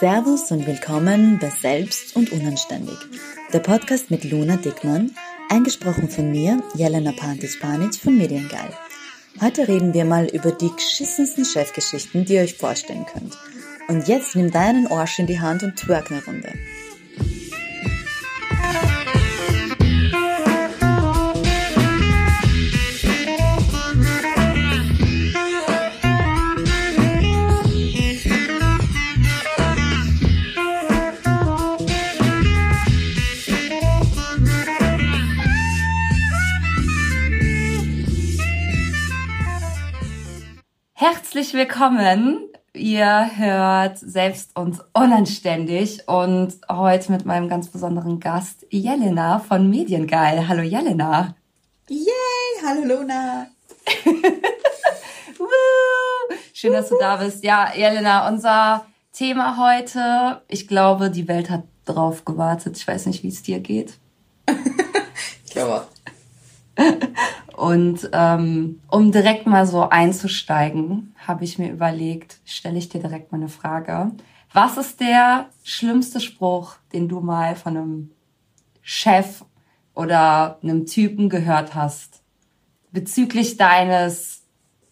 Servus und willkommen bei Selbst und Unanständig, der Podcast mit Luna Dickmann, eingesprochen von mir, Jelena Pantic-Panic von Mediengeil. Heute reden wir mal über die geschissensten Chefgeschichten, die ihr euch vorstellen könnt. Und jetzt nimm deinen Arsch in die Hand und twerk eine Runde. Herzlich willkommen. Ihr hört selbst uns unanständig und heute mit meinem ganz besonderen Gast Jelena von Mediengeil. Hallo Jelena. Yay, hallo Luna. Schön, dass du da bist. Ja, Jelena, unser Thema heute, ich glaube, die Welt hat drauf gewartet. Ich weiß nicht, wie es dir geht. ich glaube. Und ähm, um direkt mal so einzusteigen, habe ich mir überlegt, stelle ich dir direkt mal eine Frage. Was ist der schlimmste Spruch, den du mal von einem Chef oder einem Typen gehört hast bezüglich deines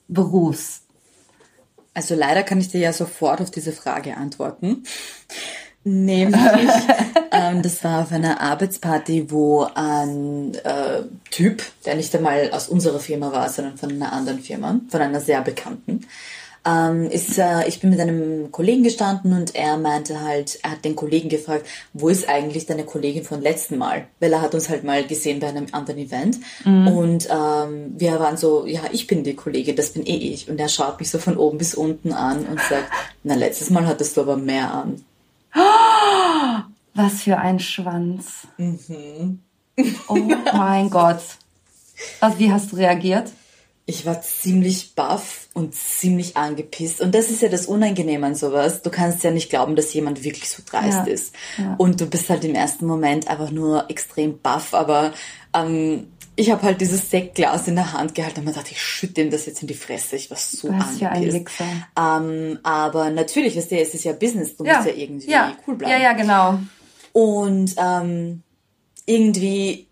Berufs? Also leider kann ich dir ja sofort auf diese Frage antworten. Nämlich, ähm, das war auf einer Arbeitsparty, wo ein äh, Typ, der nicht einmal aus unserer Firma war, sondern von einer anderen Firma, von einer sehr bekannten, ähm, ist, äh, ich bin mit einem Kollegen gestanden und er meinte halt, er hat den Kollegen gefragt, wo ist eigentlich deine Kollegin von letzten Mal? Weil er hat uns halt mal gesehen bei einem anderen Event mhm. und ähm, wir waren so, ja, ich bin die Kollegin, das bin eh ich. Und er schaut mich so von oben bis unten an und sagt, na, letztes Mal hattest du aber mehr an. Was für ein Schwanz. Mhm. Oh mein Gott. Was, wie hast du reagiert? Ich war ziemlich baff und ziemlich angepisst. Und das ist ja das Unangenehme an sowas. Du kannst ja nicht glauben, dass jemand wirklich so dreist ja. ist. Ja. Und du bist halt im ersten Moment einfach nur extrem baff. Aber ähm, ich habe halt dieses Sektglas in der Hand gehalten und mir dachte, ich schütte ihm das jetzt in die Fresse. Ich war so für ein Wichser. Ähm, aber natürlich, weißt du, es ist ja Business, du ja. musst ja irgendwie ja. cool bleiben. Ja, ja, genau. Und ähm, irgendwie,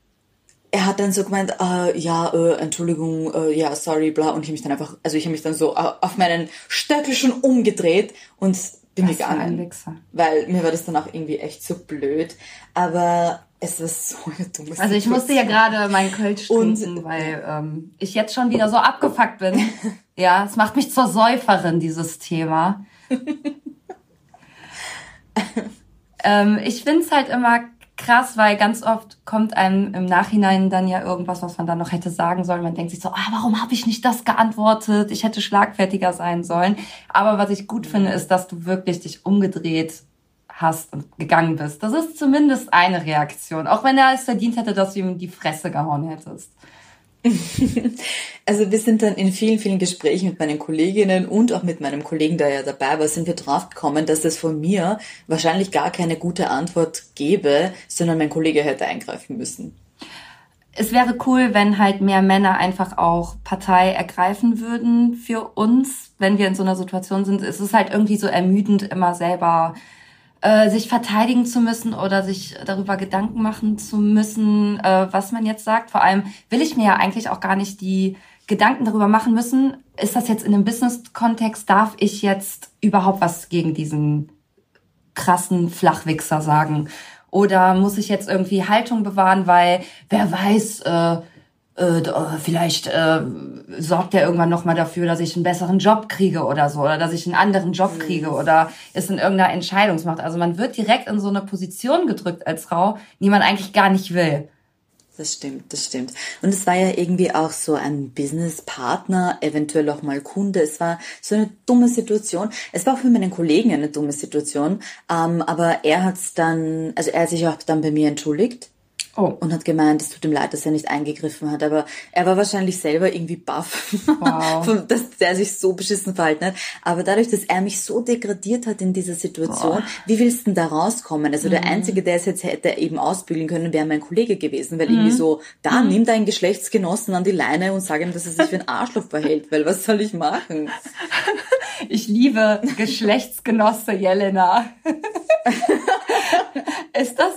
er hat dann so gemeint, äh, ja, äh, Entschuldigung, äh, ja, sorry, bla. Und ich habe mich dann einfach, also ich habe mich dann so äh, auf meinen Stöckel schon umgedreht und bin Was gegangen. Weil mir war das dann auch irgendwie echt so blöd. Aber es ist so eine dumme Also ich musste ja gerade meinen Kölsch trinken, weil ähm, ich jetzt schon wieder so abgefuckt bin. ja, es macht mich zur Säuferin, dieses Thema. ähm, ich find's halt immer krass, weil ganz oft kommt einem im Nachhinein dann ja irgendwas, was man dann noch hätte sagen sollen. Man denkt sich so, ah, warum habe ich nicht das geantwortet? Ich hätte schlagfertiger sein sollen. Aber was ich gut finde, ist, dass du wirklich dich umgedreht hast und gegangen bist. Das ist zumindest eine Reaktion, auch wenn er es verdient hätte, dass du ihm die Fresse gehauen hättest. Also wir sind dann in vielen, vielen Gesprächen mit meinen Kolleginnen und auch mit meinem Kollegen, der ja dabei war, sind wir drauf gekommen, dass es von mir wahrscheinlich gar keine gute Antwort gäbe, sondern mein Kollege hätte eingreifen müssen. Es wäre cool, wenn halt mehr Männer einfach auch Partei ergreifen würden für uns, wenn wir in so einer Situation sind. Es ist halt irgendwie so ermüdend, immer selber äh, sich verteidigen zu müssen oder sich darüber Gedanken machen zu müssen, äh, was man jetzt sagt. Vor allem will ich mir ja eigentlich auch gar nicht die Gedanken darüber machen müssen, ist das jetzt in einem Business-Kontext, darf ich jetzt überhaupt was gegen diesen krassen Flachwichser sagen? Oder muss ich jetzt irgendwie Haltung bewahren, weil wer weiß, äh, äh, vielleicht äh, sorgt er irgendwann noch mal dafür, dass ich einen besseren Job kriege oder so oder dass ich einen anderen Job mhm. kriege oder ist in irgendeiner Entscheidungsmacht. Also man wird direkt in so eine Position gedrückt als Frau, die man eigentlich gar nicht will. Das stimmt, das stimmt. Und es war ja irgendwie auch so ein Businesspartner, eventuell auch mal Kunde. Es war so eine dumme Situation. Es war auch für meinen Kollegen eine dumme Situation. Ähm, aber er hat's dann, also er hat sich auch dann bei mir entschuldigt Oh. Und hat gemeint, es tut ihm leid, dass er nicht eingegriffen hat. Aber er war wahrscheinlich selber irgendwie baff, wow. dass er sich so beschissen verhalten hat. Aber dadurch, dass er mich so degradiert hat in dieser Situation, oh. wie willst du denn da rauskommen? Also mhm. der Einzige, der es jetzt hätte eben ausbügeln können, wäre mein Kollege gewesen. Weil mhm. irgendwie so, da mhm. nimm deinen Geschlechtsgenossen an die Leine und sag ihm, dass er sich wie ein Arschloch verhält. Weil was soll ich machen? Ich liebe Geschlechtsgenosse Jelena. ist das,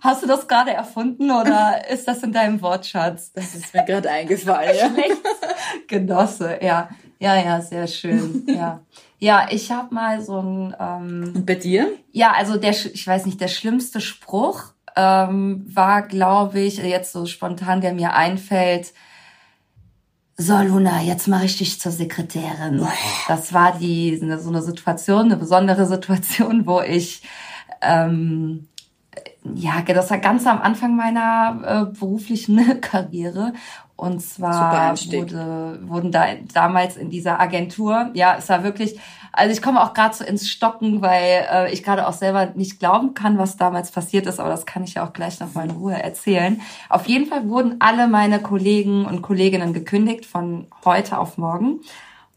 hast du das gerade erfunden oder ist das in deinem Wortschatz? Das ist mir gerade eingefallen. Ja. Geschlechtsgenosse, ja. Ja, ja, sehr schön. Ja. Ja, ich habe mal so ein. Ähm, Und bei dir? Ja, also der, ich weiß nicht, der schlimmste Spruch ähm, war, glaube ich, jetzt so spontan, der mir einfällt. So, Luna, jetzt mache ich dich zur Sekretärin. Das war die so eine Situation, eine besondere Situation, wo ich ähm, ja, das war ganz am Anfang meiner äh, beruflichen Karriere. Und zwar wurde, wurden da damals in dieser Agentur, ja, es war wirklich, also ich komme auch gerade so ins Stocken, weil äh, ich gerade auch selber nicht glauben kann, was damals passiert ist, aber das kann ich ja auch gleich noch mal in Ruhe erzählen. Auf jeden Fall wurden alle meine Kollegen und Kolleginnen gekündigt von heute auf morgen.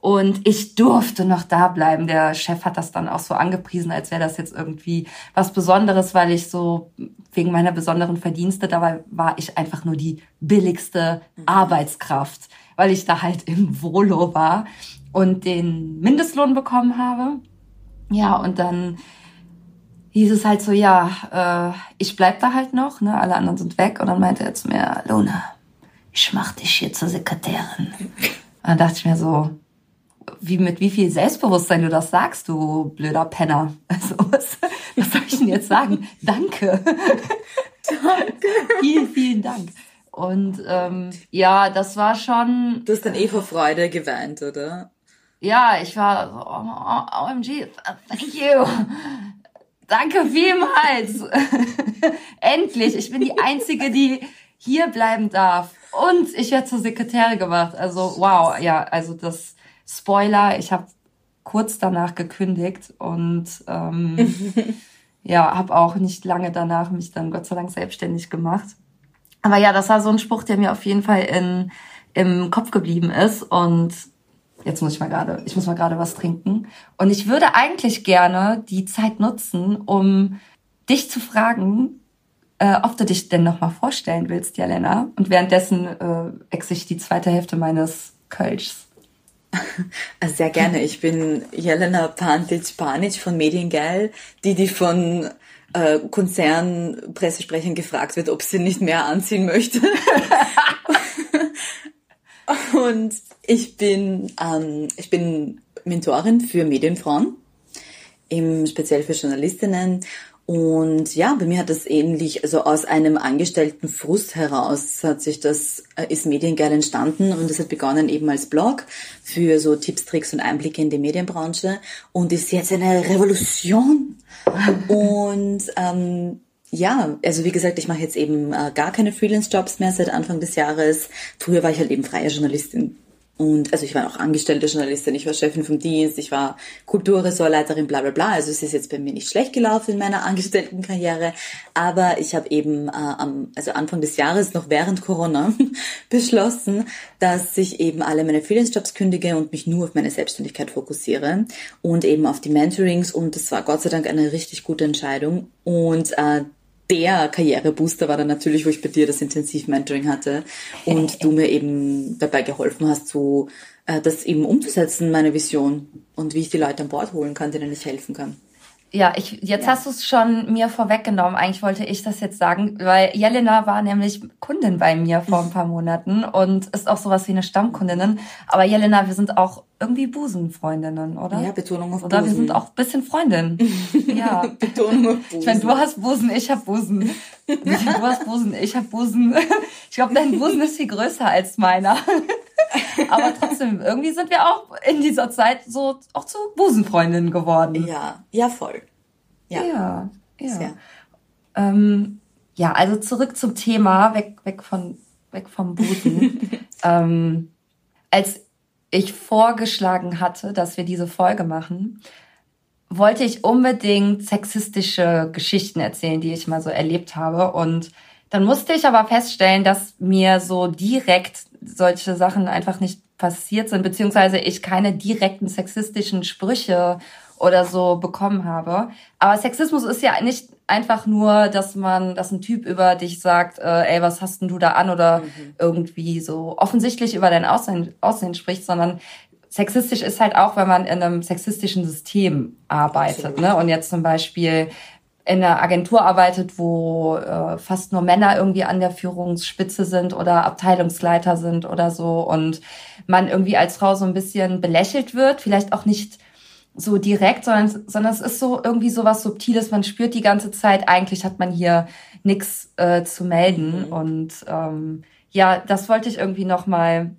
Und ich durfte noch da bleiben. Der Chef hat das dann auch so angepriesen, als wäre das jetzt irgendwie was Besonderes, weil ich so wegen meiner besonderen Verdienste, dabei war ich einfach nur die billigste mhm. Arbeitskraft, weil ich da halt im Volo war und den Mindestlohn bekommen habe. Ja, und dann hieß es halt so, ja, äh, ich bleib da halt noch, ne, alle anderen sind weg. Und dann meinte er zu mir, Luna, ich mach dich hier zur Sekretärin. Und dann dachte ich mir so, wie mit wie viel Selbstbewusstsein du das sagst, du blöder Penner. Also was, was soll ich denn jetzt sagen? Danke. Danke. vielen, vielen Dank. Und ähm, ja, das war schon. Du hast dann eh vor Freude geweint, oder? Ja, ich war so, oh, OMG, thank you. Danke vielmals. Endlich, ich bin die Einzige, die hier bleiben darf. Und ich werde zur Sekretärin gemacht. Also wow, ja, also das Spoiler, ich habe kurz danach gekündigt und ähm, ja, habe auch nicht lange danach mich dann Gott sei Dank selbstständig gemacht. Aber ja, das war so ein Spruch, der mir auf jeden Fall in, im Kopf geblieben ist und jetzt muss ich mal gerade, ich muss mal gerade was trinken und ich würde eigentlich gerne die Zeit nutzen, um dich zu fragen, äh, ob du dich denn noch mal vorstellen willst, Jelena. Und währenddessen äh, exe ich die zweite Hälfte meines Kölschs. Sehr gerne. Ich bin Jelena Pantic-Panic von Mediengeil, die, die von äh, Konzernpressesprechern gefragt wird, ob sie nicht mehr anziehen möchte. Und ich bin, ähm, ich bin Mentorin für Medienfrauen, im speziell für Journalistinnen und ja, bei mir hat das ähnlich, also aus einem angestellten Frust heraus hat sich das, äh, ist Mediengeil entstanden und es hat begonnen eben als Blog für so Tipps, Tricks und Einblicke in die Medienbranche und ist jetzt eine Revolution. und ähm, ja, also wie gesagt, ich mache jetzt eben äh, gar keine Freelance-Jobs mehr seit Anfang des Jahres. Früher war ich halt eben freie Journalistin und also ich war auch angestellte Journalistin, ich war Chefin vom Dienst, ich war Kulturressortleiterin, bla bla bla. Also es ist jetzt bei mir nicht schlecht gelaufen in meiner Angestelltenkarriere. Aber ich habe eben äh, am, also Anfang des Jahres, noch während Corona, beschlossen, dass ich eben alle meine Freelance-Jobs kündige und mich nur auf meine Selbstständigkeit fokussiere und eben auf die Mentorings. Und das war Gott sei Dank eine richtig gute Entscheidung. Und äh, der Karrierebooster war dann natürlich, wo ich bei dir das Intensiv-Mentoring hatte und du mir eben dabei geholfen hast, so äh, das eben umzusetzen, meine Vision und wie ich die Leute an Bord holen kann, denen ich helfen kann. Ja, ich, jetzt ja. hast du es schon mir vorweggenommen. Eigentlich wollte ich das jetzt sagen, weil Jelena war nämlich Kundin bei mir vor ein paar Monaten und ist auch sowas wie eine Stammkundin. Aber Jelena, wir sind auch irgendwie Busenfreundinnen, oder? Ja, Betonung auf Busen. Oder wir sind auch ein bisschen Freundin. Ja. Betonung auf Busen. Ich meine, du hast Busen, ich hab Busen. Du hast Busen, ich hab Busen. Ich glaube, dein Busen ist viel größer als meiner. Aber trotzdem, irgendwie sind wir auch in dieser Zeit so auch zu Busenfreundinnen geworden. Ja, ja, voll. Ja, ja. ja. Ähm, ja, also zurück zum Thema, weg, weg von, weg vom Busen. ähm, als ich vorgeschlagen hatte, dass wir diese Folge machen, wollte ich unbedingt sexistische Geschichten erzählen, die ich mal so erlebt habe. Und dann musste ich aber feststellen, dass mir so direkt solche Sachen einfach nicht passiert sind, beziehungsweise ich keine direkten sexistischen Sprüche oder so bekommen habe. Aber Sexismus ist ja nicht einfach nur, dass man, dass ein Typ über dich sagt, äh, ey, was hast denn du da an oder mhm. irgendwie so offensichtlich über dein Aussehen, Aussehen spricht, sondern sexistisch ist halt auch, wenn man in einem sexistischen System arbeitet. Ne? Und jetzt zum Beispiel in einer Agentur arbeitet, wo äh, fast nur Männer irgendwie an der Führungsspitze sind oder Abteilungsleiter sind oder so und man irgendwie als Frau so ein bisschen belächelt wird, vielleicht auch nicht so direkt, sondern, sondern es ist so irgendwie so was Subtiles. Man spürt die ganze Zeit, eigentlich hat man hier nichts äh, zu melden. Mhm. Und ähm, ja, das wollte ich irgendwie nochmal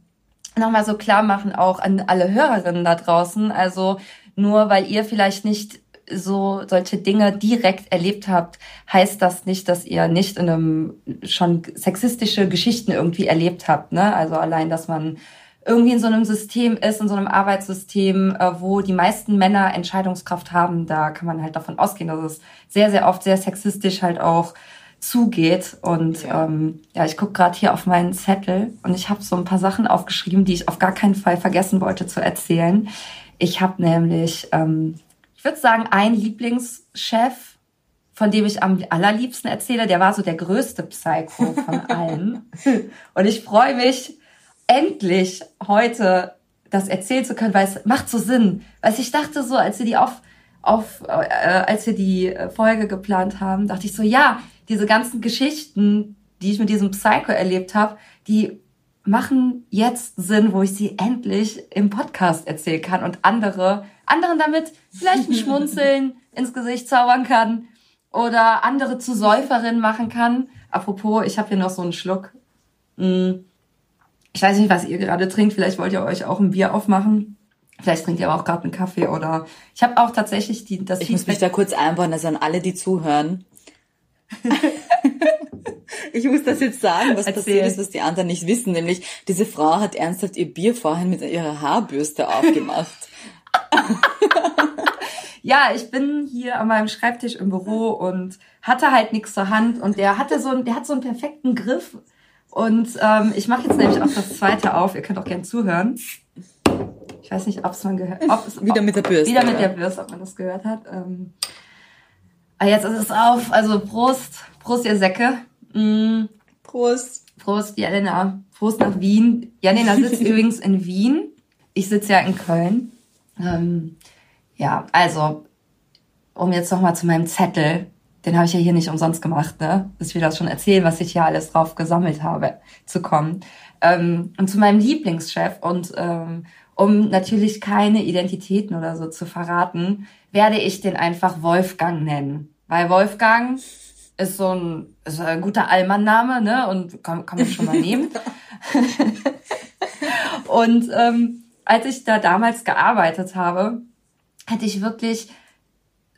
noch mal so klar machen, auch an alle Hörerinnen da draußen. Also nur weil ihr vielleicht nicht so solche Dinge direkt erlebt habt, heißt das nicht, dass ihr nicht in einem schon sexistische Geschichten irgendwie erlebt habt. Ne? Also allein, dass man irgendwie in so einem System ist, in so einem Arbeitssystem, äh, wo die meisten Männer Entscheidungskraft haben, da kann man halt davon ausgehen, dass es sehr, sehr oft sehr sexistisch halt auch zugeht. Und ja, ähm, ja ich gucke gerade hier auf meinen Zettel und ich habe so ein paar Sachen aufgeschrieben, die ich auf gar keinen Fall vergessen wollte zu erzählen. Ich habe nämlich, ähm, ich würde sagen, einen Lieblingschef, von dem ich am allerliebsten erzähle, der war so der größte Psycho von allen. und ich freue mich, endlich heute das erzählen zu können, weil es macht so Sinn. Weil ich dachte so, als wir die auf, auf äh, als wir die Folge geplant haben, dachte ich so, ja, diese ganzen Geschichten, die ich mit diesem Psycho erlebt habe, die machen jetzt Sinn, wo ich sie endlich im Podcast erzählen kann und andere, anderen damit vielleicht ein Schmunzeln ins Gesicht zaubern kann oder andere zu Säuferinnen machen kann. Apropos, ich habe hier noch so einen Schluck. Mm. Ich weiß nicht, was ihr gerade trinkt. Vielleicht wollt ihr euch auch ein Bier aufmachen. Vielleicht trinkt ihr aber auch gerade einen Kaffee oder ich habe auch tatsächlich die das Ich muss mich da kurz einbauen, also an alle, die zuhören. ich muss das jetzt sagen, was Erzähl. passiert ist, was die anderen nicht wissen. Nämlich, diese Frau hat ernsthaft ihr Bier vorhin mit ihrer Haarbürste aufgemacht. ja, ich bin hier an meinem Schreibtisch im Büro und hatte halt nichts zur Hand und der hatte so einen, der hat so einen perfekten Griff und ähm, ich mache jetzt nämlich auch das zweite auf. Ihr könnt auch gern zuhören. Ich weiß nicht, ob es man gehört ob Wieder mit der Bürste. Wieder mit der Bürste, ob man das gehört hat. Ähm, ah, jetzt ist es auf. Also Prost. Prost, ihr Säcke. Mm. Prost. Prost, Jelena. Prost nach Wien. Jelena sitzt übrigens in Wien. Ich sitze ja in Köln. Ähm, ja, also, um jetzt nochmal zu meinem Zettel den habe ich ja hier nicht umsonst gemacht, ne? Dass wir das schon erzählen, was ich hier alles drauf gesammelt habe, zu kommen. Ähm, und zu meinem Lieblingschef und ähm, um natürlich keine Identitäten oder so zu verraten, werde ich den einfach Wolfgang nennen. Weil Wolfgang ist so ein, ist ein guter Allmann-Name, ne? Und kann, kann man schon mal nehmen. und ähm, als ich da damals gearbeitet habe, hatte ich wirklich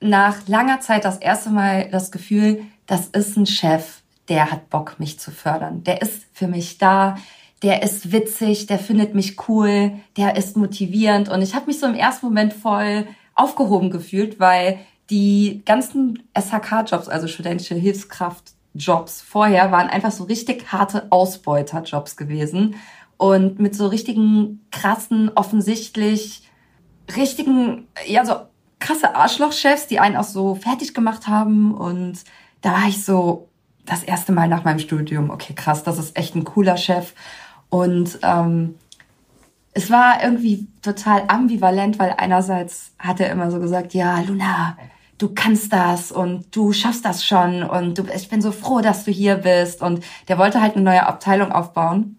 nach langer Zeit das erste Mal das Gefühl, das ist ein Chef, der hat Bock, mich zu fördern. Der ist für mich da, der ist witzig, der findet mich cool, der ist motivierend. Und ich habe mich so im ersten Moment voll aufgehoben gefühlt, weil die ganzen SHK-Jobs, also studentische Hilfskraft-Jobs vorher, waren einfach so richtig harte Ausbeuter-Jobs gewesen. Und mit so richtigen, krassen, offensichtlich, richtigen, ja, so krasse Arschlochchefs, die einen auch so fertig gemacht haben. Und da war ich so das erste Mal nach meinem Studium, okay, krass, das ist echt ein cooler Chef. Und ähm, es war irgendwie total ambivalent, weil einerseits hat er immer so gesagt, ja, Luna, du kannst das und du schaffst das schon und du, ich bin so froh, dass du hier bist. Und der wollte halt eine neue Abteilung aufbauen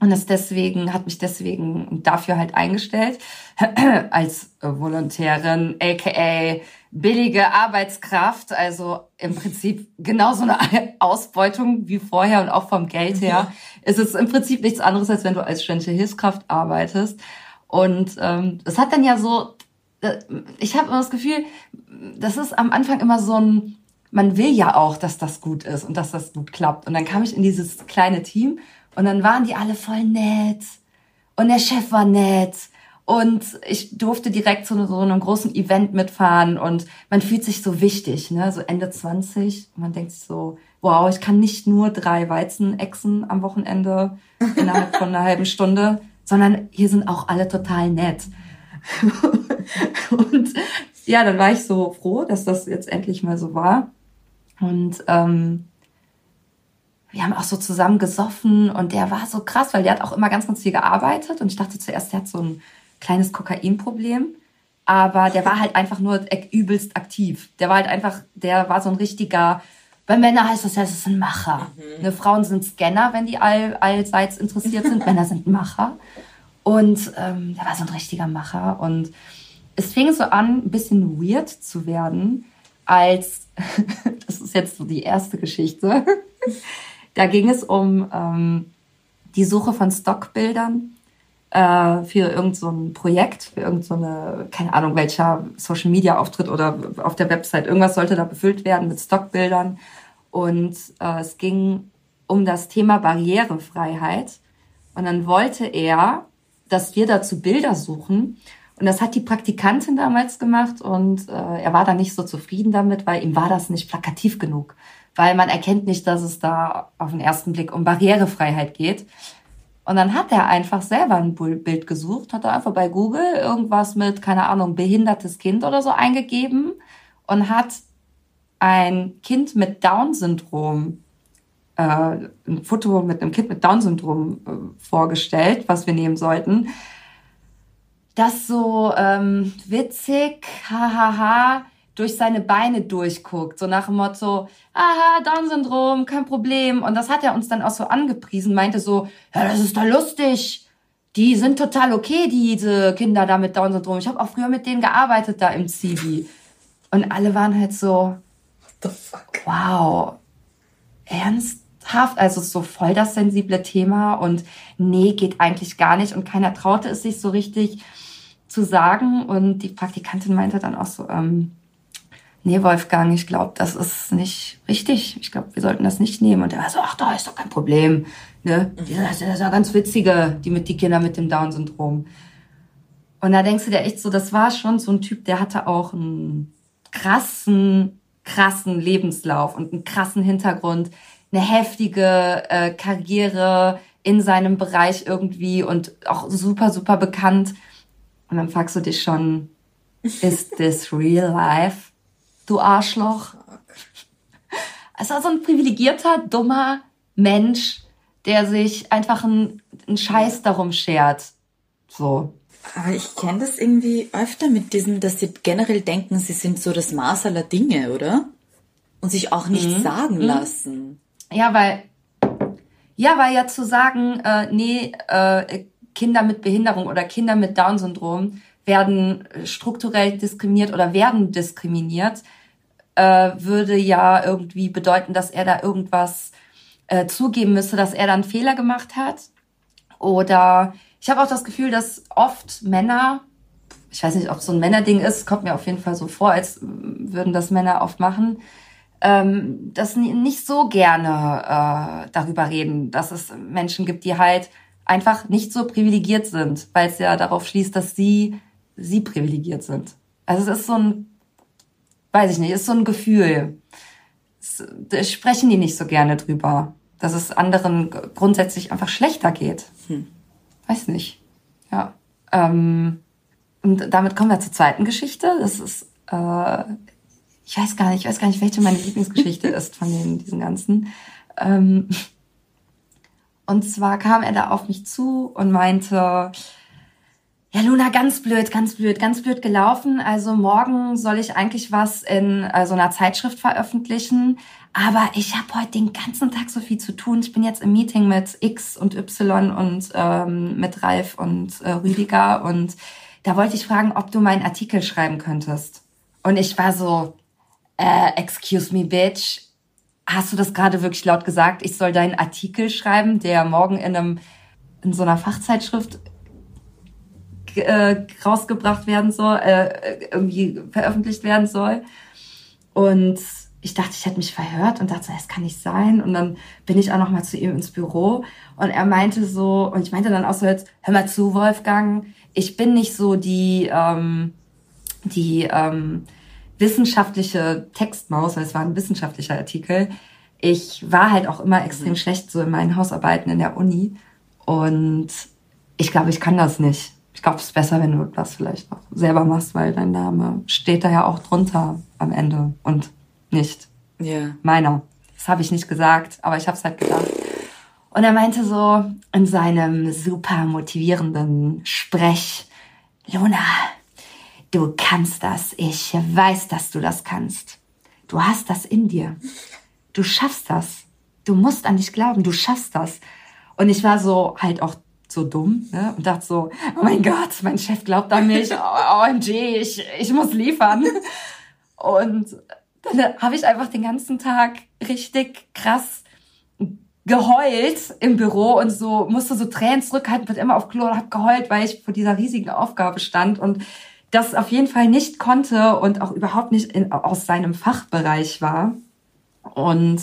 und ist deswegen, hat mich deswegen dafür halt eingestellt als Volontärin, aka billige Arbeitskraft, also im Prinzip genauso eine Ausbeutung wie vorher und auch vom Geld her. Es ist im Prinzip nichts anderes, als wenn du als studentische Hilfskraft arbeitest. Und ähm, das hat dann ja so, ich habe immer das Gefühl, das ist am Anfang immer so ein, man will ja auch, dass das gut ist und dass das gut klappt. Und dann kam ich in dieses kleine Team und dann waren die alle voll nett. Und der Chef war nett. Und ich durfte direkt zu so einem großen Event mitfahren und man fühlt sich so wichtig, ne? So Ende 20. Man denkt sich so, wow, ich kann nicht nur drei Weizen exen am Wochenende innerhalb von einer halben Stunde, sondern hier sind auch alle total nett. und ja, dann war ich so froh, dass das jetzt endlich mal so war. Und ähm, wir haben auch so zusammen gesoffen und der war so krass, weil der hat auch immer ganz, ganz viel gearbeitet und ich dachte zuerst, der hat so einen kleines Kokainproblem, aber der war halt einfach nur übelst aktiv. Der war halt einfach, der war so ein richtiger, bei Männern heißt das ja, es ist ein Macher. Mhm. Ne, Frauen sind Scanner, wenn die all, allseits interessiert sind. Männer sind Macher. Und ähm, der war so ein richtiger Macher. Und es fing so an, ein bisschen weird zu werden, als, das ist jetzt so die erste Geschichte, da ging es um ähm, die Suche von Stockbildern äh, für irgendein so Projekt, für irgendeine, so keine Ahnung, welcher Social Media Auftritt oder auf der Website. Irgendwas sollte da befüllt werden mit Stockbildern. Und äh, es ging um das Thema Barrierefreiheit. Und dann wollte er, dass wir dazu Bilder suchen. Und das hat die Praktikantin damals gemacht und äh, er war da nicht so zufrieden damit, weil ihm war das nicht plakativ genug. Weil man erkennt nicht, dass es da auf den ersten Blick um Barrierefreiheit geht. Und dann hat er einfach selber ein Bild gesucht, hat er einfach bei Google irgendwas mit, keine Ahnung, behindertes Kind oder so eingegeben und hat ein Kind mit Down-Syndrom, äh, ein Foto mit einem Kind mit Down-Syndrom äh, vorgestellt, was wir nehmen sollten. Das so ähm, witzig, hahaha, durch seine Beine durchguckt, so nach dem Motto, aha, Down-Syndrom, kein Problem. Und das hat er uns dann auch so angepriesen, meinte so, ja, das ist doch lustig. Die sind total okay, diese Kinder da mit Down-Syndrom. Ich habe auch früher mit denen gearbeitet da im Zivi. Und alle waren halt so, What the fuck? wow, ernsthaft? Also so voll das sensible Thema und nee, geht eigentlich gar nicht. Und keiner traute es sich so richtig zu sagen. Und die Praktikantin meinte dann auch so, ähm, nee, Wolfgang, ich glaube, das ist nicht richtig. Ich glaube, wir sollten das nicht nehmen. Und er war so, ach, da ist doch kein Problem. Ne? Mhm. Das ist ja ganz witzige, die mit die Kinder mit dem Down-Syndrom. Und da denkst du dir echt so, das war schon so ein Typ, der hatte auch einen krassen, krassen Lebenslauf und einen krassen Hintergrund, eine heftige äh, Karriere in seinem Bereich irgendwie und auch super, super bekannt. Und dann fragst du dich schon, is this real life? du Arschloch. Es war so ein privilegierter, dummer Mensch, der sich einfach einen, einen Scheiß darum schert. So. Aber ich kenne das irgendwie öfter mit diesem, dass sie generell denken, sie sind so das Maß aller Dinge, oder? Und sich auch nichts mhm. sagen mhm. lassen. Ja, weil, ja, weil ja zu sagen, äh, nee, äh, Kinder mit Behinderung oder Kinder mit Down-Syndrom werden strukturell diskriminiert oder werden diskriminiert, äh, würde ja irgendwie bedeuten, dass er da irgendwas äh, zugeben müsste, dass er dann Fehler gemacht hat. Oder ich habe auch das Gefühl, dass oft Männer, ich weiß nicht, ob es so ein Männerding ist, kommt mir auf jeden Fall so vor, als würden das Männer oft machen, ähm, dass nicht so gerne äh, darüber reden, dass es Menschen gibt, die halt einfach nicht so privilegiert sind, weil es ja darauf schließt, dass sie sie privilegiert sind. Also es ist so ein weiß ich nicht, ist so ein Gefühl. Da sprechen die nicht so gerne drüber, dass es anderen grundsätzlich einfach schlechter geht. Hm. Weiß nicht. Ja. Ähm, und damit kommen wir zur zweiten Geschichte. Das ist, äh, ich weiß gar nicht, ich weiß gar nicht, welche meine Lieblingsgeschichte ist von den, diesen ganzen. Ähm, und zwar kam er da auf mich zu und meinte, ja, Luna, ganz blöd, ganz blöd, ganz blöd gelaufen. Also morgen soll ich eigentlich was in äh, so einer Zeitschrift veröffentlichen. Aber ich habe heute den ganzen Tag so viel zu tun. Ich bin jetzt im Meeting mit X und Y und ähm, mit Ralf und äh, Rüdiger. Und da wollte ich fragen, ob du meinen Artikel schreiben könntest. Und ich war so, äh, excuse me, bitch. Hast du das gerade wirklich laut gesagt? Ich soll deinen Artikel schreiben, der morgen in einem in so einer Fachzeitschrift äh, rausgebracht werden soll, äh, irgendwie veröffentlicht werden soll. Und ich dachte, ich hätte mich verhört und dachte, das kann nicht sein. Und dann bin ich auch noch mal zu ihm ins Büro und er meinte so, und ich meinte dann auch so jetzt, hör mal zu, Wolfgang, ich bin nicht so die, ähm, die ähm, wissenschaftliche Textmaus, weil es war ein wissenschaftlicher Artikel. Ich war halt auch immer extrem mhm. schlecht so in meinen Hausarbeiten in der Uni und ich glaube, ich kann das nicht ich glaube, es ist besser, wenn du das vielleicht noch selber machst, weil dein Name steht da ja auch drunter am Ende und nicht yeah. meiner. Das habe ich nicht gesagt, aber ich habe es halt gedacht. Und er meinte so in seinem super motivierenden Sprech, Luna, du kannst das. Ich weiß, dass du das kannst. Du hast das in dir. Du schaffst das. Du musst an dich glauben. Du schaffst das. Und ich war so halt auch so dumm ne? und dachte so, oh mein Gott, mein Chef glaubt an mich. OMG, ich, ich muss liefern. Und dann habe ich einfach den ganzen Tag richtig krass geheult im Büro und so musste so Tränen zurückhalten, wird immer auf Klo und habe geheult, weil ich vor dieser riesigen Aufgabe stand und das auf jeden Fall nicht konnte und auch überhaupt nicht in, aus seinem Fachbereich war. Und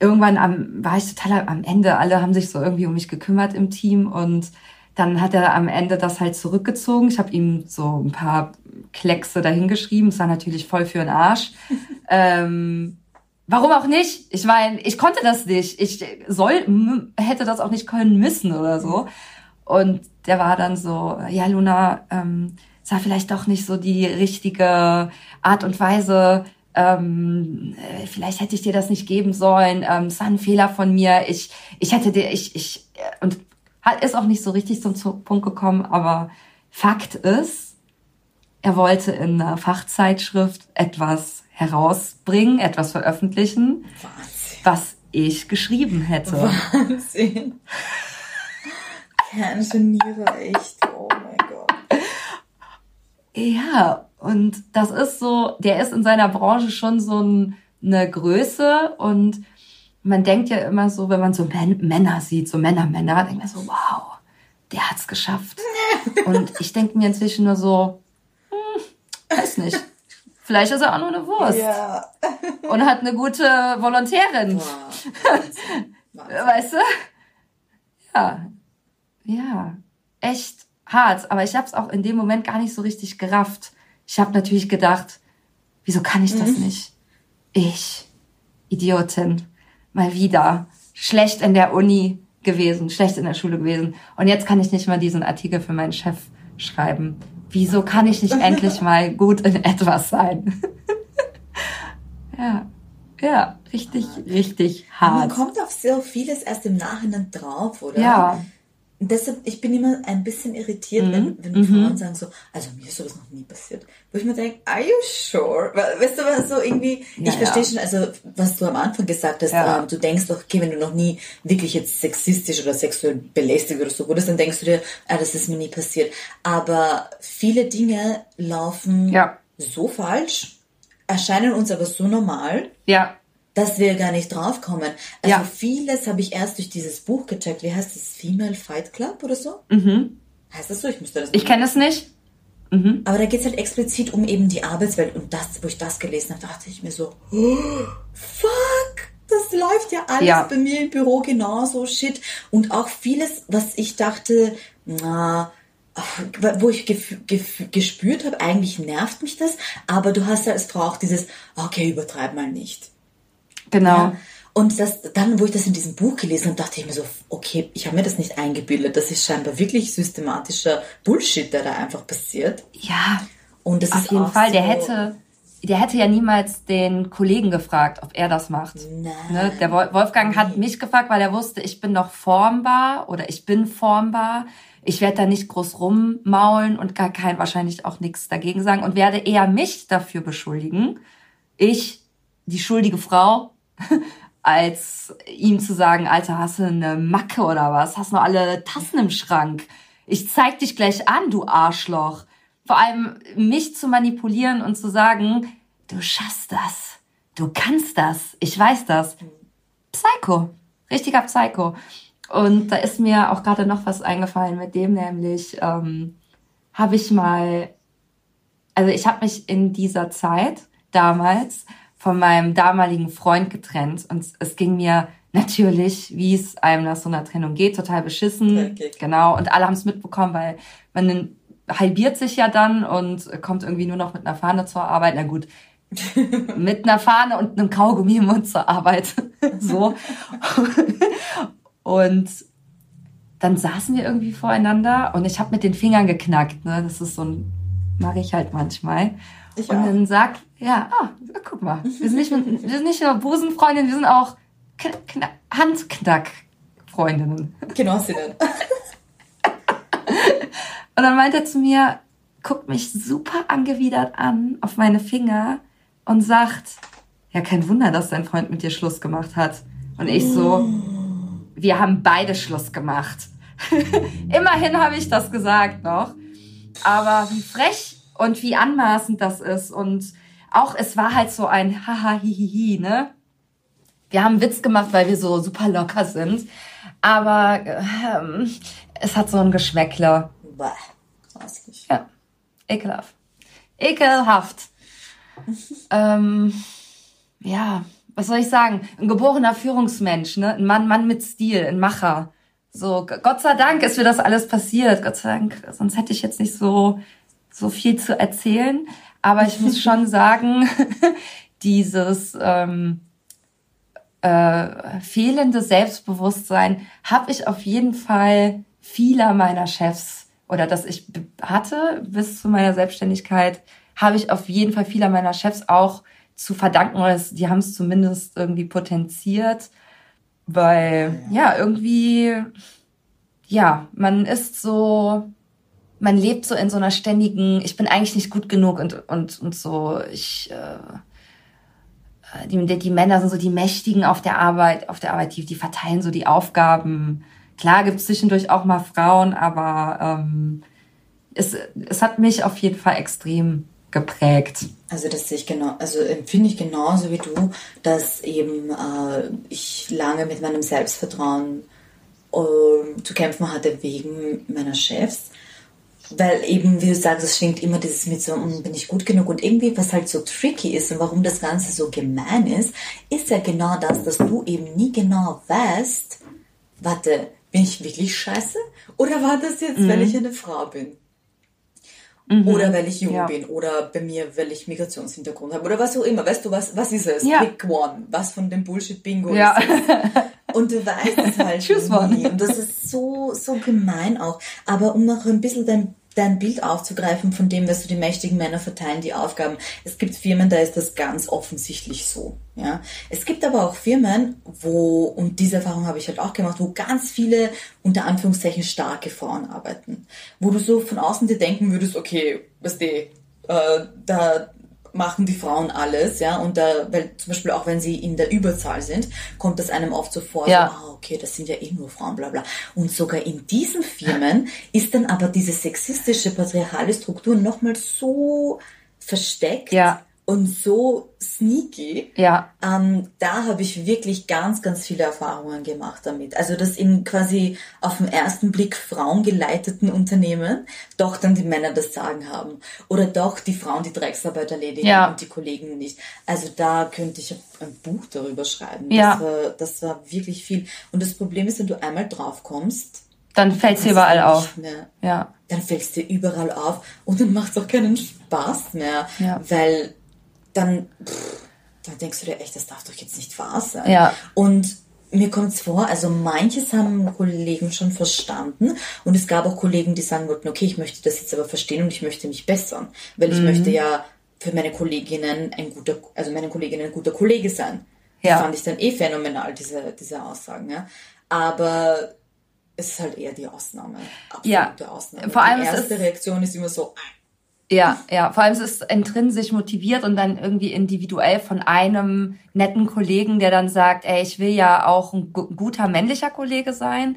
irgendwann am, war ich total am Ende. Alle haben sich so irgendwie um mich gekümmert im Team und dann hat er am Ende das halt zurückgezogen. Ich habe ihm so ein paar Kleckse dahingeschrieben. Es war natürlich voll für den Arsch. ähm, warum auch nicht? Ich meine, ich konnte das nicht. Ich soll, hätte das auch nicht können müssen oder so. Und der war dann so, ja, Luna, ähm, es war vielleicht doch nicht so die richtige Art und Weise. Ähm, äh, vielleicht hätte ich dir das nicht geben sollen. Ähm, es war ein Fehler von mir. Ich, ich hätte dir, ich, ich, äh, und ist auch nicht so richtig zum Punkt gekommen, aber Fakt ist, er wollte in einer Fachzeitschrift etwas herausbringen, etwas veröffentlichen, Wahnsinn. was ich geschrieben hätte. Wahnsinn. Kerngeniere, echt. Ja, und das ist so, der ist in seiner Branche schon so ein, eine Größe und man denkt ja immer so, wenn man so Männer sieht, so Männer, Männer, denkt man so, wow, der hat's geschafft. Und ich denke mir inzwischen nur so, hm, weiß nicht. Vielleicht ist er auch nur eine Wurst. Ja. Und hat eine gute Volontärin. Wow. weißt du? Ja. Ja. Echt hart. Aber ich habe es auch in dem Moment gar nicht so richtig gerafft. Ich habe natürlich gedacht, wieso kann ich das mhm. nicht? Ich, Idiotin mal wieder schlecht in der Uni gewesen, schlecht in der Schule gewesen. Und jetzt kann ich nicht mal diesen Artikel für meinen Chef schreiben. Wieso kann ich nicht endlich mal gut in etwas sein? ja, ja, richtig, richtig hart. Man kommt auf so vieles erst im Nachhinein drauf, oder? Ja deshalb, ich bin immer ein bisschen irritiert, mhm. wenn, wenn mhm. Frauen sagen so, also mir ist sowas noch nie passiert. Wo ich mir denke, are you sure? Weißt du, was so irgendwie, ja, ich verstehe ja. schon, also was du am Anfang gesagt hast, ja. ähm, du denkst doch, okay, wenn du noch nie wirklich jetzt sexistisch oder sexuell belästigt oder so wurdest, dann denkst du dir, ah, das ist mir nie passiert. Aber viele Dinge laufen so falsch, erscheinen uns aber so normal. Ja dass wir gar nicht draufkommen. Also ja. vieles habe ich erst durch dieses Buch gecheckt. Wie heißt das? Female Fight Club oder so? Mhm. Heißt das so? Ich müsste das Ich kenne es nicht. Mhm. Aber da geht es halt explizit um eben die Arbeitswelt. Und das, wo ich das gelesen habe, dachte ich mir so, oh, fuck, das läuft ja alles ja. bei mir im Büro genauso, shit. Und auch vieles, was ich dachte, na, wo ich gespürt habe, eigentlich nervt mich das, aber du hast ja als Frau auch dieses, okay, übertreib mal nicht. Genau. Ja. Und das, dann, wo ich das in diesem Buch gelesen habe, dachte ich mir so, okay, ich habe mir das nicht eingebildet. Das ist scheinbar wirklich systematischer Bullshit, der da einfach passiert. Ja. Und das auf ist jeden Fall. So der hätte, der hätte ja niemals den Kollegen gefragt, ob er das macht. Nein. Ne? Der Wolfgang hat mich gefragt, weil er wusste, ich bin noch formbar oder ich bin formbar. Ich werde da nicht groß rummaulen und gar kein wahrscheinlich auch nichts dagegen sagen und werde eher mich dafür beschuldigen. Ich, die schuldige Frau, als ihm zu sagen, Alter, hast du eine Macke oder was? Hast du noch alle Tassen im Schrank? Ich zeig dich gleich an, du Arschloch. Vor allem mich zu manipulieren und zu sagen, du schaffst das. Du kannst das. Ich weiß das. Psycho. Richtiger Psycho. Und da ist mir auch gerade noch was eingefallen mit dem, nämlich ähm, habe ich mal, also ich habe mich in dieser Zeit damals von meinem damaligen Freund getrennt und es ging mir natürlich, wie es einem nach so einer Trennung geht, total beschissen. Okay. Genau. Und alle haben es mitbekommen, weil man halbiert sich ja dann und kommt irgendwie nur noch mit einer Fahne zur Arbeit. Na gut, mit einer Fahne und einem Kaugummi im Mund zur Arbeit. so. und dann saßen wir irgendwie voreinander und ich habe mit den Fingern geknackt. Ne? Das ist so ein, mache ich halt manchmal. Ich und auch. dann sagt, ja, ah, guck mal, wir sind nicht, wir sind nicht nur Busenfreundinnen, wir sind auch Handknack-Freundinnen. Genossinnen. Und dann meint er zu mir, guckt mich super angewidert an auf meine Finger und sagt, ja, kein Wunder, dass dein Freund mit dir Schluss gemacht hat. Und ich so, wir haben beide Schluss gemacht. Immerhin habe ich das gesagt noch. Aber wie frech und wie anmaßend das ist. Und auch, es war halt so ein Haha, hihihi, ne? Wir haben einen Witz gemacht, weil wir so super locker sind. Aber ähm, es hat so ein Geschmäckle. Bäh, Ja, ekelhaft. Ekelhaft. ähm, ja, was soll ich sagen? Ein geborener Führungsmensch, ne? Ein Mann, Mann mit Stil, ein Macher. So, Gott sei Dank ist mir das alles passiert. Gott sei Dank, sonst hätte ich jetzt nicht so, so viel zu erzählen. Aber ich muss schon sagen, dieses ähm, äh, fehlende Selbstbewusstsein habe ich auf jeden Fall vieler meiner Chefs oder das ich hatte bis zu meiner Selbstständigkeit, habe ich auf jeden Fall vieler meiner Chefs auch zu verdanken, oder die haben es zumindest irgendwie potenziert, weil ja irgendwie ja man ist so man lebt so in so einer ständigen ich bin eigentlich nicht gut genug und und und so ich äh, die, die Männer sind so die Mächtigen auf der Arbeit auf der Arbeit die die verteilen so die Aufgaben klar gibt es zwischendurch auch mal Frauen aber ähm, es es hat mich auf jeden Fall extrem geprägt. Also das sehe ich genau, also empfinde ich genauso wie du, dass eben äh, ich lange mit meinem Selbstvertrauen äh, zu kämpfen hatte wegen meiner Chefs. Weil eben, wie du sagst, es schwingt immer dieses mit so, hm, bin ich gut genug? Und irgendwie, was halt so tricky ist und warum das Ganze so gemein ist, ist ja genau das, dass du eben nie genau weißt, warte, bin ich wirklich scheiße? Oder war das jetzt, mhm. weil ich eine Frau bin? Mhm. Oder weil ich jung ja. bin. Oder bei mir, weil ich Migrationshintergrund habe. Oder was auch immer. Weißt du, was, was ist es? Ja. Pick one. Was von dem Bullshit-Bingo ja. ist es? Und du weißt es halt Tschüss, nie. Und das ist so, so gemein auch. Aber um noch ein bisschen dein dein Bild aufzugreifen von dem, was du die mächtigen Männer verteilen, die Aufgaben. Es gibt Firmen, da ist das ganz offensichtlich so. Ja, es gibt aber auch Firmen, wo und diese Erfahrung habe ich halt auch gemacht, wo ganz viele unter Anführungszeichen starke Frauen arbeiten, wo du so von außen dir denken würdest, okay, was die, äh, da machen die Frauen alles, ja, und da, weil zum Beispiel auch wenn sie in der Überzahl sind, kommt das einem oft so vor, ja. so, ah, okay, das sind ja eh nur Frauen, bla bla. Und sogar in diesen Firmen ist dann aber diese sexistische, patriarchale Struktur nochmal so versteckt. Ja und so sneaky. Ja. Ähm, da habe ich wirklich ganz, ganz viele Erfahrungen gemacht damit. Also dass in quasi auf den ersten Blick frauengeleiteten Unternehmen doch dann die Männer das Sagen haben. Oder doch die Frauen die Drecksarbeit erledigen ja. und die Kollegen nicht. Also da könnte ich ein Buch darüber schreiben. Ja. Das, war, das war wirklich viel. Und das Problem ist, wenn du einmal drauf kommst, dann fällt es überall auf. Mehr. Ja. Dann fällt es dir überall auf und dann macht es auch keinen Spaß mehr. Ja. Weil dann, pff, dann denkst du dir echt, das darf doch jetzt nicht wahr sein. Ja. Und mir kommt es vor, also manches haben Kollegen schon verstanden und es gab auch Kollegen, die sagen wollten, okay, ich möchte das jetzt aber verstehen und ich möchte mich bessern, weil ich mhm. möchte ja für meine Kolleginnen ein guter, also meine Kolleginnen ein guter Kollege sein. Ja. Das fand ich dann eh phänomenal, diese, diese Aussagen, ja. Aber es ist halt eher die Ausnahme. Absolute ja. Ausnahme. Vor allem die erste Reaktion ist immer so, ja, ja. Vor allem es ist intrinsisch motiviert und dann irgendwie individuell von einem netten Kollegen, der dann sagt, ey, ich will ja auch ein guter männlicher Kollege sein.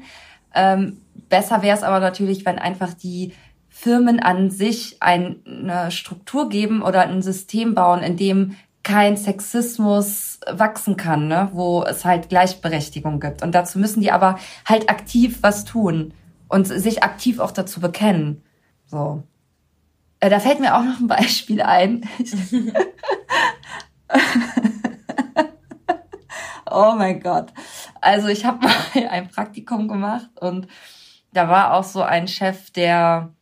Ähm, besser wäre es aber natürlich, wenn einfach die Firmen an sich eine Struktur geben oder ein System bauen, in dem kein Sexismus wachsen kann, ne? wo es halt Gleichberechtigung gibt. Und dazu müssen die aber halt aktiv was tun und sich aktiv auch dazu bekennen. So. Äh, da fällt mir auch noch ein Beispiel ein. oh mein Gott. Also ich habe mal ein Praktikum gemacht und da war auch so ein Chef, der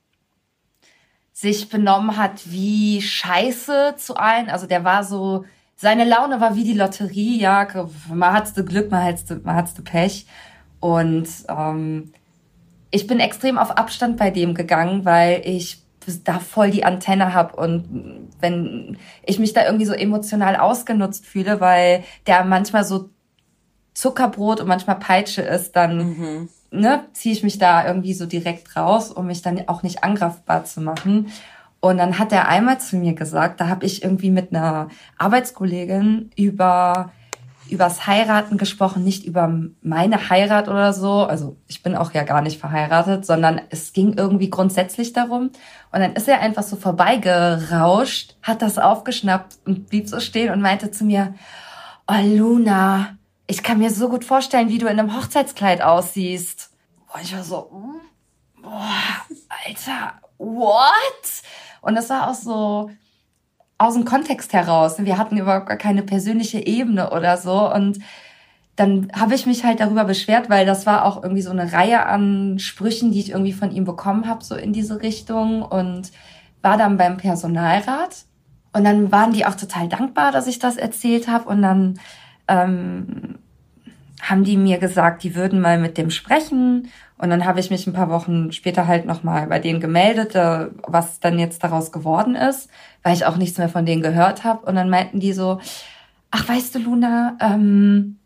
sich benommen hat wie Scheiße zu allen. Also der war so, seine Laune war wie die Lotterie, ja, man hat's Glück, man hat's man hat's Pech. Und ähm, ich bin extrem auf Abstand bei dem gegangen, weil ich da voll die Antenne habe und wenn ich mich da irgendwie so emotional ausgenutzt fühle, weil der manchmal so Zuckerbrot und manchmal Peitsche ist, dann mhm. ne, ziehe ich mich da irgendwie so direkt raus, um mich dann auch nicht angreifbar zu machen. Und dann hat er einmal zu mir gesagt, da habe ich irgendwie mit einer Arbeitskollegin über übers Heiraten gesprochen, nicht über meine Heirat oder so. Also ich bin auch ja gar nicht verheiratet, sondern es ging irgendwie grundsätzlich darum. Und dann ist er einfach so vorbeigerauscht, hat das aufgeschnappt und blieb so stehen und meinte zu mir, oh Luna, ich kann mir so gut vorstellen, wie du in einem Hochzeitskleid aussiehst. Und ich war so, boah, Alter, what? Und das war auch so aus dem Kontext heraus. Wir hatten überhaupt gar keine persönliche Ebene oder so. Und dann habe ich mich halt darüber beschwert, weil das war auch irgendwie so eine Reihe an Sprüchen, die ich irgendwie von ihm bekommen habe, so in diese Richtung. Und war dann beim Personalrat. Und dann waren die auch total dankbar, dass ich das erzählt habe. Und dann ähm, haben die mir gesagt, die würden mal mit dem sprechen. Und dann habe ich mich ein paar Wochen später halt nochmal bei denen gemeldet, äh, was dann jetzt daraus geworden ist, weil ich auch nichts mehr von denen gehört habe. Und dann meinten die so, ach weißt du, Luna, ähm,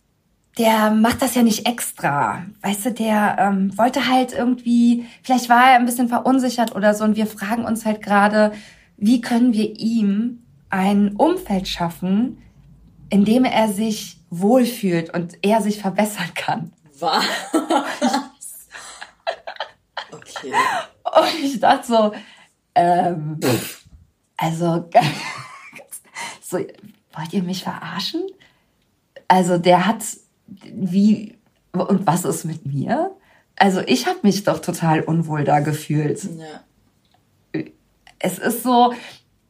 der macht das ja nicht extra. Weißt du, der ähm, wollte halt irgendwie, vielleicht war er ein bisschen verunsichert oder so. Und wir fragen uns halt gerade, wie können wir ihm ein Umfeld schaffen, in dem er sich wohlfühlt und er sich verbessern kann. Was? Und ich dachte so, ähm, also, so, wollt ihr mich verarschen? Also der hat, wie, und was ist mit mir? Also ich habe mich doch total unwohl da gefühlt. Ja. Es ist so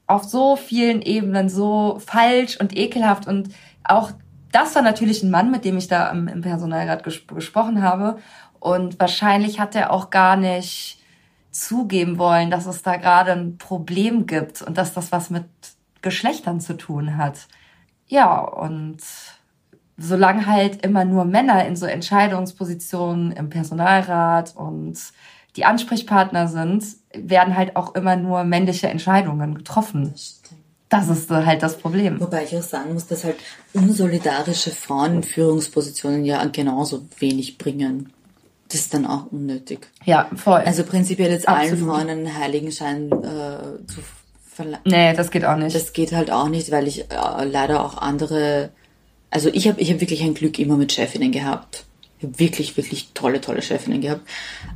auf so vielen Ebenen so falsch und ekelhaft und auch das war natürlich ein Mann, mit dem ich da im, im Personalrat ges gesprochen habe. Und wahrscheinlich hat er auch gar nicht zugeben wollen, dass es da gerade ein Problem gibt und dass das was mit Geschlechtern zu tun hat. Ja, und solange halt immer nur Männer in so Entscheidungspositionen im Personalrat und die Ansprechpartner sind, werden halt auch immer nur männliche Entscheidungen getroffen. Das ist halt das Problem. Wobei ich auch sagen muss, dass halt unsolidarische Frauen in Führungspositionen ja genauso wenig bringen. Das ist dann auch unnötig. Ja, voll. Also prinzipiell jetzt Absolut. allen Frauen einen Heiligenschein äh, zu verleihen. Nee, das geht auch nicht. Das geht halt auch nicht, weil ich äh, leider auch andere. Also ich habe ich hab wirklich ein Glück immer mit Chefinnen gehabt wirklich, wirklich tolle, tolle Chefinnen gehabt,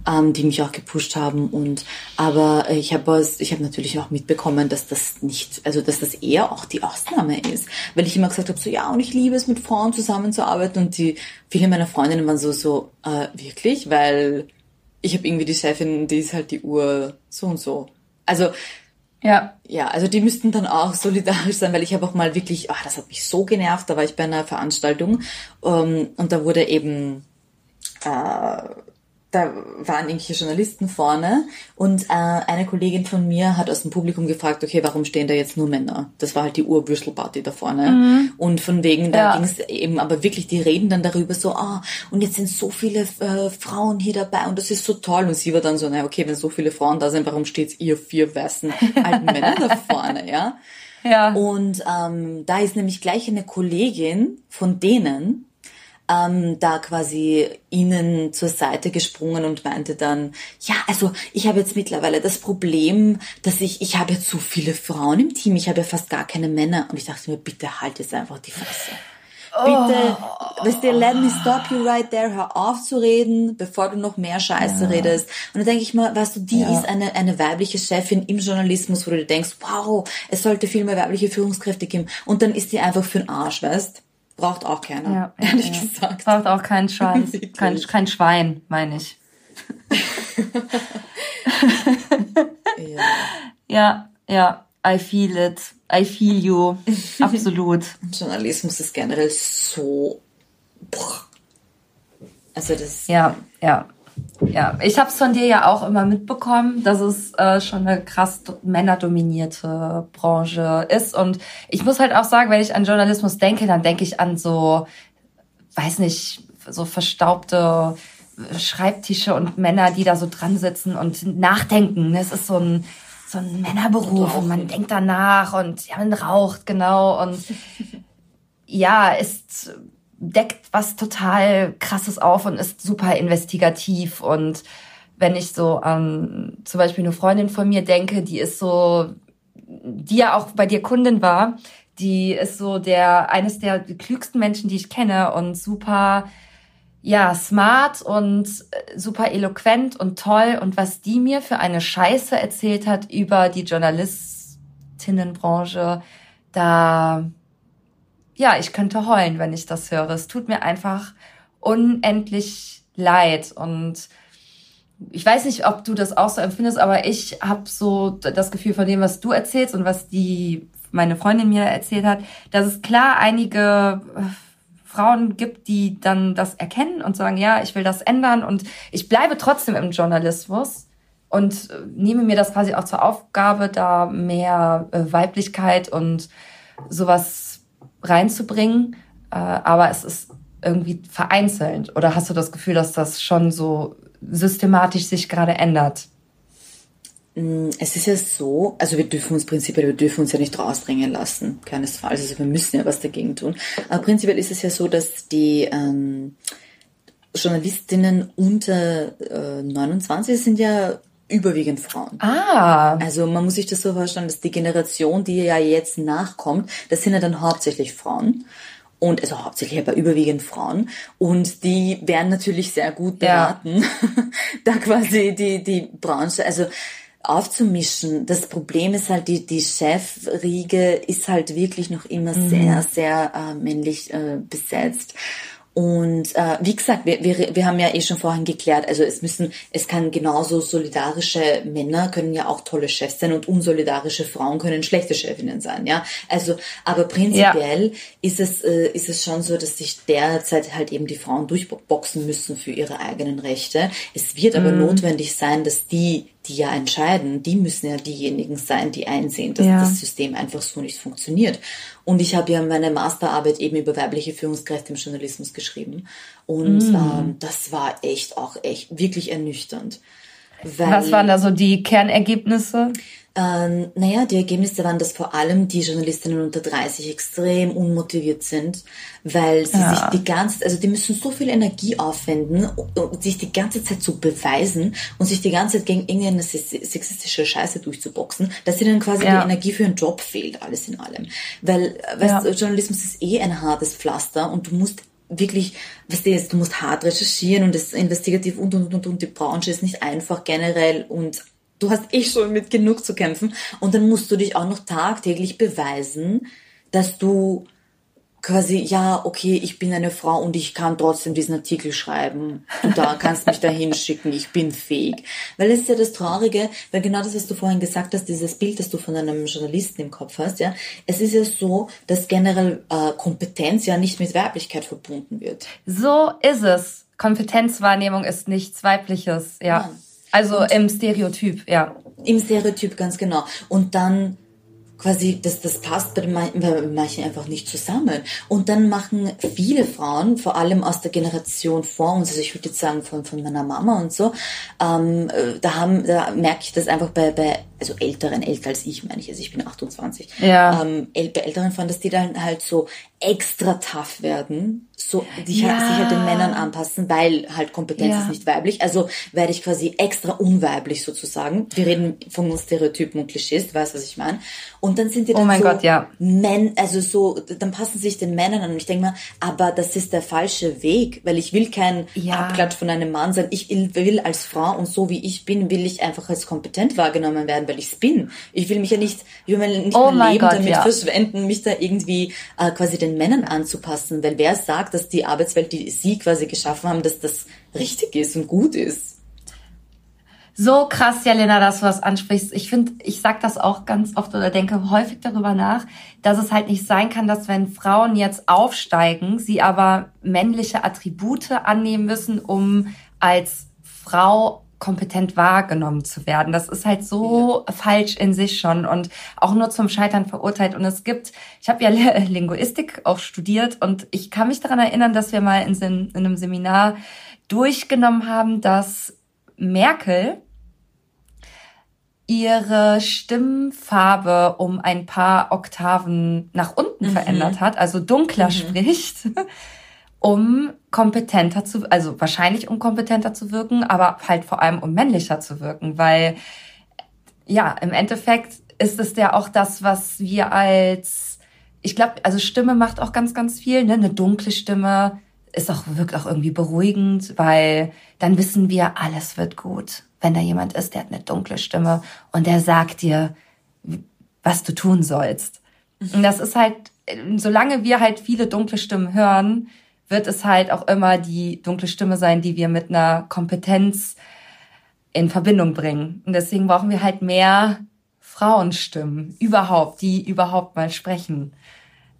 ähm, die mich auch gepusht haben. Und aber ich habe ich habe natürlich auch mitbekommen, dass das nicht, also dass das eher auch die Ausnahme ist, weil ich immer gesagt habe, so ja, und ich liebe es, mit Frauen zusammenzuarbeiten. Und die viele meiner Freundinnen waren so so äh, wirklich, weil ich habe irgendwie die Chefin, die ist halt die Uhr so und so. Also ja. Ja, also die müssten dann auch solidarisch sein, weil ich habe auch mal wirklich, ach, das hat mich so genervt, da war ich bei einer Veranstaltung ähm, und da wurde eben äh, da waren irgendwelche Journalisten vorne und äh, eine Kollegin von mir hat aus dem Publikum gefragt, okay, warum stehen da jetzt nur Männer? Das war halt die Urwürstelparty da vorne. Mhm. Und von wegen, da ja. ging es eben, aber wirklich, die reden dann darüber so, ah, und jetzt sind so viele äh, Frauen hier dabei und das ist so toll. Und sie war dann so, na okay, wenn so viele Frauen da sind, warum steht ihr vier weißen alten Männer da vorne, ja? Ja. Und ähm, da ist nämlich gleich eine Kollegin von denen, ähm, da quasi ihnen zur Seite gesprungen und meinte dann, ja, also ich habe jetzt mittlerweile das Problem, dass ich, ich habe jetzt so viele Frauen im Team, ich habe ja fast gar keine Männer. Und ich dachte mir, bitte halt jetzt einfach die Fresse. Bitte, oh. weißt du, let me stop you right there, hör auf zu reden, bevor du noch mehr Scheiße ja. redest. Und dann denke ich mal, weißt du, die ja. ist eine, eine weibliche Chefin im Journalismus, wo du dir denkst, wow, es sollte viel mehr weibliche Führungskräfte geben. Und dann ist die einfach für den Arsch, weißt Braucht auch keiner, ja, ehrlich ja. gesagt. Braucht auch kein Schwein. kein, kein Schwein, meine ich. ja. ja, ja, I feel it. I feel you. Absolut. Journalismus ist generell so. Also das. Ja, ja. Ja, ich habe es von dir ja auch immer mitbekommen, dass es äh, schon eine krass männerdominierte Branche ist. Und ich muss halt auch sagen, wenn ich an Journalismus denke, dann denke ich an so, weiß nicht, so verstaubte Schreibtische und Männer, die da so dran sitzen und nachdenken. Es ist so ein, so ein Männerberuf und man denkt danach und ja, man raucht, genau. Und ja, ist deckt was total krasses auf und ist super investigativ und wenn ich so an zum Beispiel eine Freundin von mir denke, die ist so, die ja auch bei dir Kundin war, die ist so der eines der klügsten Menschen, die ich kenne und super ja, smart und super eloquent und toll. Und was die mir für eine Scheiße erzählt hat über die Journalistinnenbranche, da, ja, ich könnte heulen, wenn ich das höre. Es tut mir einfach unendlich leid. Und ich weiß nicht, ob du das auch so empfindest, aber ich habe so das Gefühl von dem, was du erzählst und was die meine Freundin mir erzählt hat, dass es klar einige äh, Frauen gibt, die dann das erkennen und sagen, ja, ich will das ändern und ich bleibe trotzdem im Journalismus und äh, nehme mir das quasi auch zur Aufgabe, da mehr äh, Weiblichkeit und sowas reinzubringen. Äh, aber es ist irgendwie vereinzelt. Oder hast du das Gefühl, dass das schon so systematisch sich gerade ändert? Mm, es ist ja so, also wir dürfen uns prinzipiell, wir dürfen uns ja nicht rausdrängen lassen, keinesfalls. Also wir müssen ja was dagegen tun. Aber prinzipiell ist es ja so, dass die ähm, Journalistinnen unter äh, 29 sind ja überwiegend Frauen. Ah. Also man muss sich das so vorstellen, dass die Generation, die ja jetzt nachkommt, das sind ja dann hauptsächlich Frauen. Und also hauptsächlich aber überwiegend Frauen. Und die werden natürlich sehr gut beraten, ja. da quasi die, die Branche, also aufzumischen. Das Problem ist halt, die, die Chefriege ist halt wirklich noch immer mhm. sehr, sehr äh, männlich äh, besetzt. Und äh, wie gesagt, wir, wir, wir haben ja eh schon vorhin geklärt, also es müssen, es kann genauso solidarische Männer können ja auch tolle Chefs sein und unsolidarische Frauen können schlechte Chefinnen sein, ja. Also, aber prinzipiell ja. ist es äh, ist es schon so, dass sich derzeit halt eben die Frauen durchboxen müssen für ihre eigenen Rechte. Es wird aber mhm. notwendig sein, dass die die ja entscheiden, die müssen ja diejenigen sein, die einsehen, dass ja. das System einfach so nicht funktioniert. Und ich habe ja meine Masterarbeit eben über weibliche Führungskräfte im Journalismus geschrieben. Und mm. ähm, das war echt auch echt wirklich ernüchternd. Was waren da so die Kernergebnisse? Ähm, naja, die Ergebnisse waren, dass vor allem die Journalistinnen unter 30 extrem unmotiviert sind, weil sie ja. sich die ganze, also die müssen so viel Energie aufwenden, um sich die ganze Zeit zu beweisen und sich die ganze Zeit gegen irgendeine sexistische Scheiße durchzuboxen, dass ihnen quasi ja. die Energie für ihren Job fehlt, alles in allem. Weil, weißt ja. Journalismus ist eh ein hartes Pflaster und du musst wirklich, weißt du, du musst hart recherchieren und das investigativ und und und und die Branche ist nicht einfach generell und du hast eh schon mit genug zu kämpfen und dann musst du dich auch noch tagtäglich beweisen, dass du quasi, ja, okay, ich bin eine Frau und ich kann trotzdem diesen Artikel schreiben. Du da kannst mich dahin schicken, ich bin fähig. Weil es ist ja das Traurige, weil genau das, was du vorhin gesagt hast, dieses Bild, das du von einem Journalisten im Kopf hast, ja, es ist ja so, dass generell äh, Kompetenz ja nicht mit Weiblichkeit verbunden wird. So ist es. Kompetenzwahrnehmung ist nichts Weibliches, ja. ja. Also und im Stereotyp, ja. Im Stereotyp, ganz genau. Und dann quasi, das, das passt bei, manchen einfach nicht zusammen. Und dann machen viele Frauen, vor allem aus der Generation vor uns, also ich würde jetzt sagen von, von meiner Mama und so, ähm, da haben, da merke ich das einfach bei, bei also älteren, älter als ich, meine ich, also ich bin 28, ja. ähm, bei älteren Frauen, dass die dann halt so extra tough werden, so die ja. sich halt den Männern anpassen, weil halt Kompetenz ja. ist nicht weiblich. Also werde ich quasi extra unweiblich sozusagen. Wir reden von Stereotypen und Klischees, du weißt, was ich meine. Und dann sind die oh dann oh so Gott, ja. Men, also so, dann passen sich den Männern an. Und ich denke mal, aber das ist der falsche Weg, weil ich will kein ja. Abklatsch von einem Mann sein. Ich will als Frau und so wie ich bin, will ich einfach als kompetent wahrgenommen werden, weil ich es bin. Ich will mich ja nicht, ich will nicht oh mein Leben Gott, damit ja. verschwenden, mich da irgendwie äh, quasi den Männern anzupassen, weil wer sagt, dass die Arbeitswelt, die sie quasi geschaffen haben, dass das richtig ist und gut ist. So krass, Jelena, dass du das ansprichst. Ich finde, ich sag das auch ganz oft oder denke häufig darüber nach, dass es halt nicht sein kann, dass wenn Frauen jetzt aufsteigen, sie aber männliche Attribute annehmen müssen, um als Frau kompetent wahrgenommen zu werden. Das ist halt so ja. falsch in sich schon und auch nur zum Scheitern verurteilt. Und es gibt, ich habe ja Linguistik auch studiert und ich kann mich daran erinnern, dass wir mal in, in einem Seminar durchgenommen haben, dass Merkel ihre Stimmfarbe um ein paar Oktaven nach unten mhm. verändert hat, also dunkler mhm. spricht um kompetenter zu, also wahrscheinlich um kompetenter zu wirken, aber halt vor allem um männlicher zu wirken, weil ja, im Endeffekt ist es ja auch das, was wir als, ich glaube, also Stimme macht auch ganz, ganz viel, ne? Eine dunkle Stimme ist auch, wirkt auch irgendwie beruhigend, weil dann wissen wir, alles wird gut. Wenn da jemand ist, der hat eine dunkle Stimme und der sagt dir, was du tun sollst. Und das ist halt, solange wir halt viele dunkle Stimmen hören, wird es halt auch immer die dunkle Stimme sein, die wir mit einer Kompetenz in Verbindung bringen. Und deswegen brauchen wir halt mehr Frauenstimmen überhaupt, die überhaupt mal sprechen.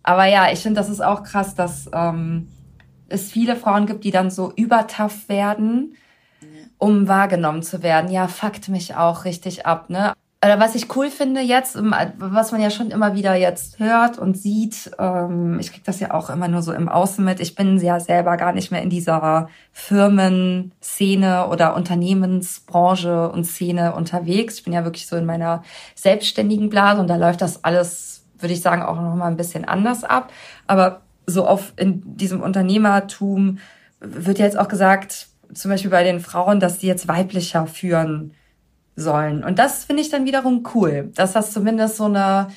Aber ja, ich finde, das ist auch krass, dass ähm, es viele Frauen gibt, die dann so übertough werden, um wahrgenommen zu werden. Ja, fuckt mich auch richtig ab, ne? Oder was ich cool finde jetzt, was man ja schon immer wieder jetzt hört und sieht, ähm, ich krieg das ja auch immer nur so im Außen mit. Ich bin ja selber gar nicht mehr in dieser Firmenszene oder Unternehmensbranche und Szene unterwegs. Ich bin ja wirklich so in meiner selbstständigen Blase und da läuft das alles, würde ich sagen, auch noch mal ein bisschen anders ab. Aber so auf in diesem Unternehmertum wird jetzt auch gesagt, zum Beispiel bei den Frauen, dass die jetzt weiblicher führen sollen. Und das finde ich dann wiederum cool, dass das zumindest so eine,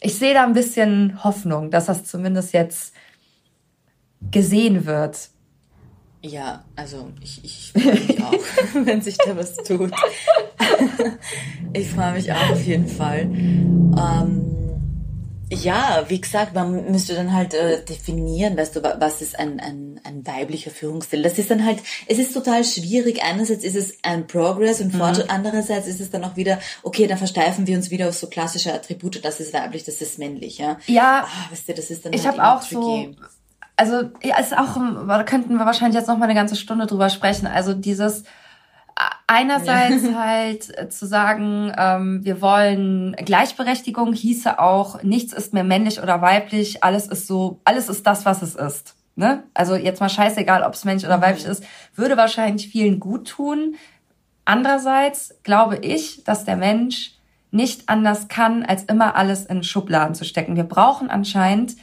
ich sehe da ein bisschen Hoffnung, dass das zumindest jetzt gesehen wird. Ja, also ich, ich freue mich auch, wenn sich da was tut. ich freue mich auch auf jeden Fall. Ähm, ja, wie gesagt, man müsste dann halt äh, definieren, weißt du, was ist ein, ein, ein weiblicher Führungsstil. Das ist dann halt, es ist total schwierig. Einerseits ist es ein Progress und Fortschritt, mhm. andererseits ist es dann auch wieder, okay, dann versteifen wir uns wieder auf so klassische Attribute, das ist weiblich, das ist männlich, ja. Ja, ah, weißt du, das ist dann ich halt habe auch tricky. so, also ja, ist auch, da könnten wir wahrscheinlich jetzt noch mal eine ganze Stunde drüber sprechen. Also dieses einerseits ja. halt zu sagen, ähm, wir wollen Gleichberechtigung hieße auch, nichts ist mehr männlich oder weiblich, alles ist so, alles ist das, was es ist. Ne? Also jetzt mal scheißegal, ob es männlich oder weiblich mhm. ist, würde wahrscheinlich vielen gut tun. Andererseits glaube ich, dass der Mensch nicht anders kann, als immer alles in Schubladen zu stecken. Wir brauchen anscheinend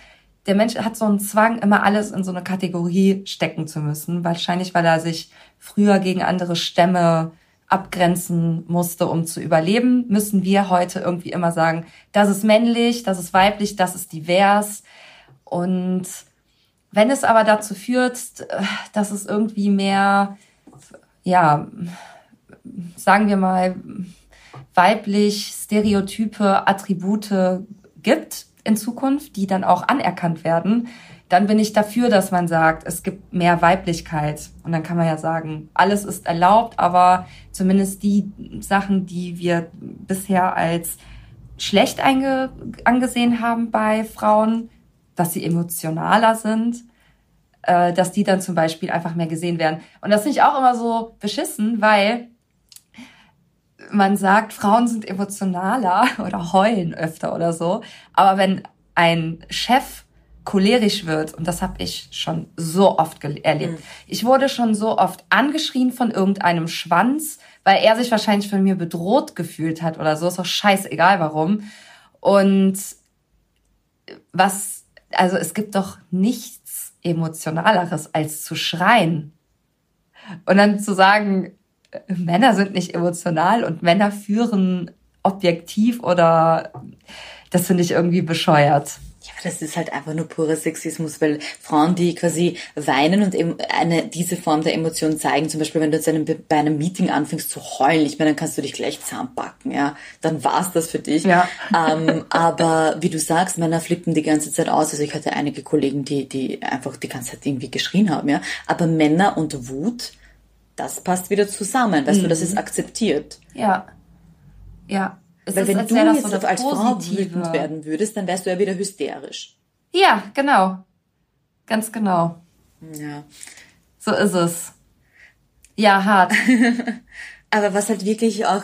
der Mensch hat so einen Zwang, immer alles in so eine Kategorie stecken zu müssen. Wahrscheinlich, weil er sich früher gegen andere Stämme abgrenzen musste, um zu überleben, müssen wir heute irgendwie immer sagen, das ist männlich, das ist weiblich, das ist divers. Und wenn es aber dazu führt, dass es irgendwie mehr, ja, sagen wir mal, weiblich stereotype Attribute gibt in Zukunft, die dann auch anerkannt werden, dann bin ich dafür, dass man sagt, es gibt mehr Weiblichkeit. Und dann kann man ja sagen, alles ist erlaubt, aber zumindest die Sachen, die wir bisher als schlecht angesehen haben bei Frauen, dass sie emotionaler sind, äh, dass die dann zum Beispiel einfach mehr gesehen werden. Und das finde ich auch immer so beschissen, weil man sagt, Frauen sind emotionaler oder heulen öfter oder so. Aber wenn ein Chef cholerisch wird, und das habe ich schon so oft erlebt. Mhm. Ich wurde schon so oft angeschrien von irgendeinem Schwanz, weil er sich wahrscheinlich von mir bedroht gefühlt hat oder so, ist doch scheißegal warum. Und was, also es gibt doch nichts emotionaleres als zu schreien. Und dann zu sagen, Männer sind nicht emotional und Männer führen objektiv oder das finde ich irgendwie bescheuert. Ja, aber das ist halt einfach nur purer Sexismus, weil Frauen, die quasi weinen und eben eine, diese Form der Emotion zeigen, zum Beispiel, wenn du jetzt einem, bei einem Meeting anfängst zu heulen, ich meine, dann kannst du dich gleich zusammenpacken, ja, dann war's das für dich. Ja. Ähm, aber wie du sagst, Männer flippen die ganze Zeit aus. Also ich hatte einige Kollegen, die, die einfach die ganze Zeit irgendwie geschrien haben, ja. Aber Männer und Wut, das passt wieder zusammen, weißt mhm. du, das ist mhm. akzeptiert. Ja. Ja. Es Weil wenn du jetzt so als Frau wütend werden würdest, dann wärst du ja wieder hysterisch. Ja, genau. Ganz genau. Ja. So ist es. Ja, hart. Aber was halt wirklich auch,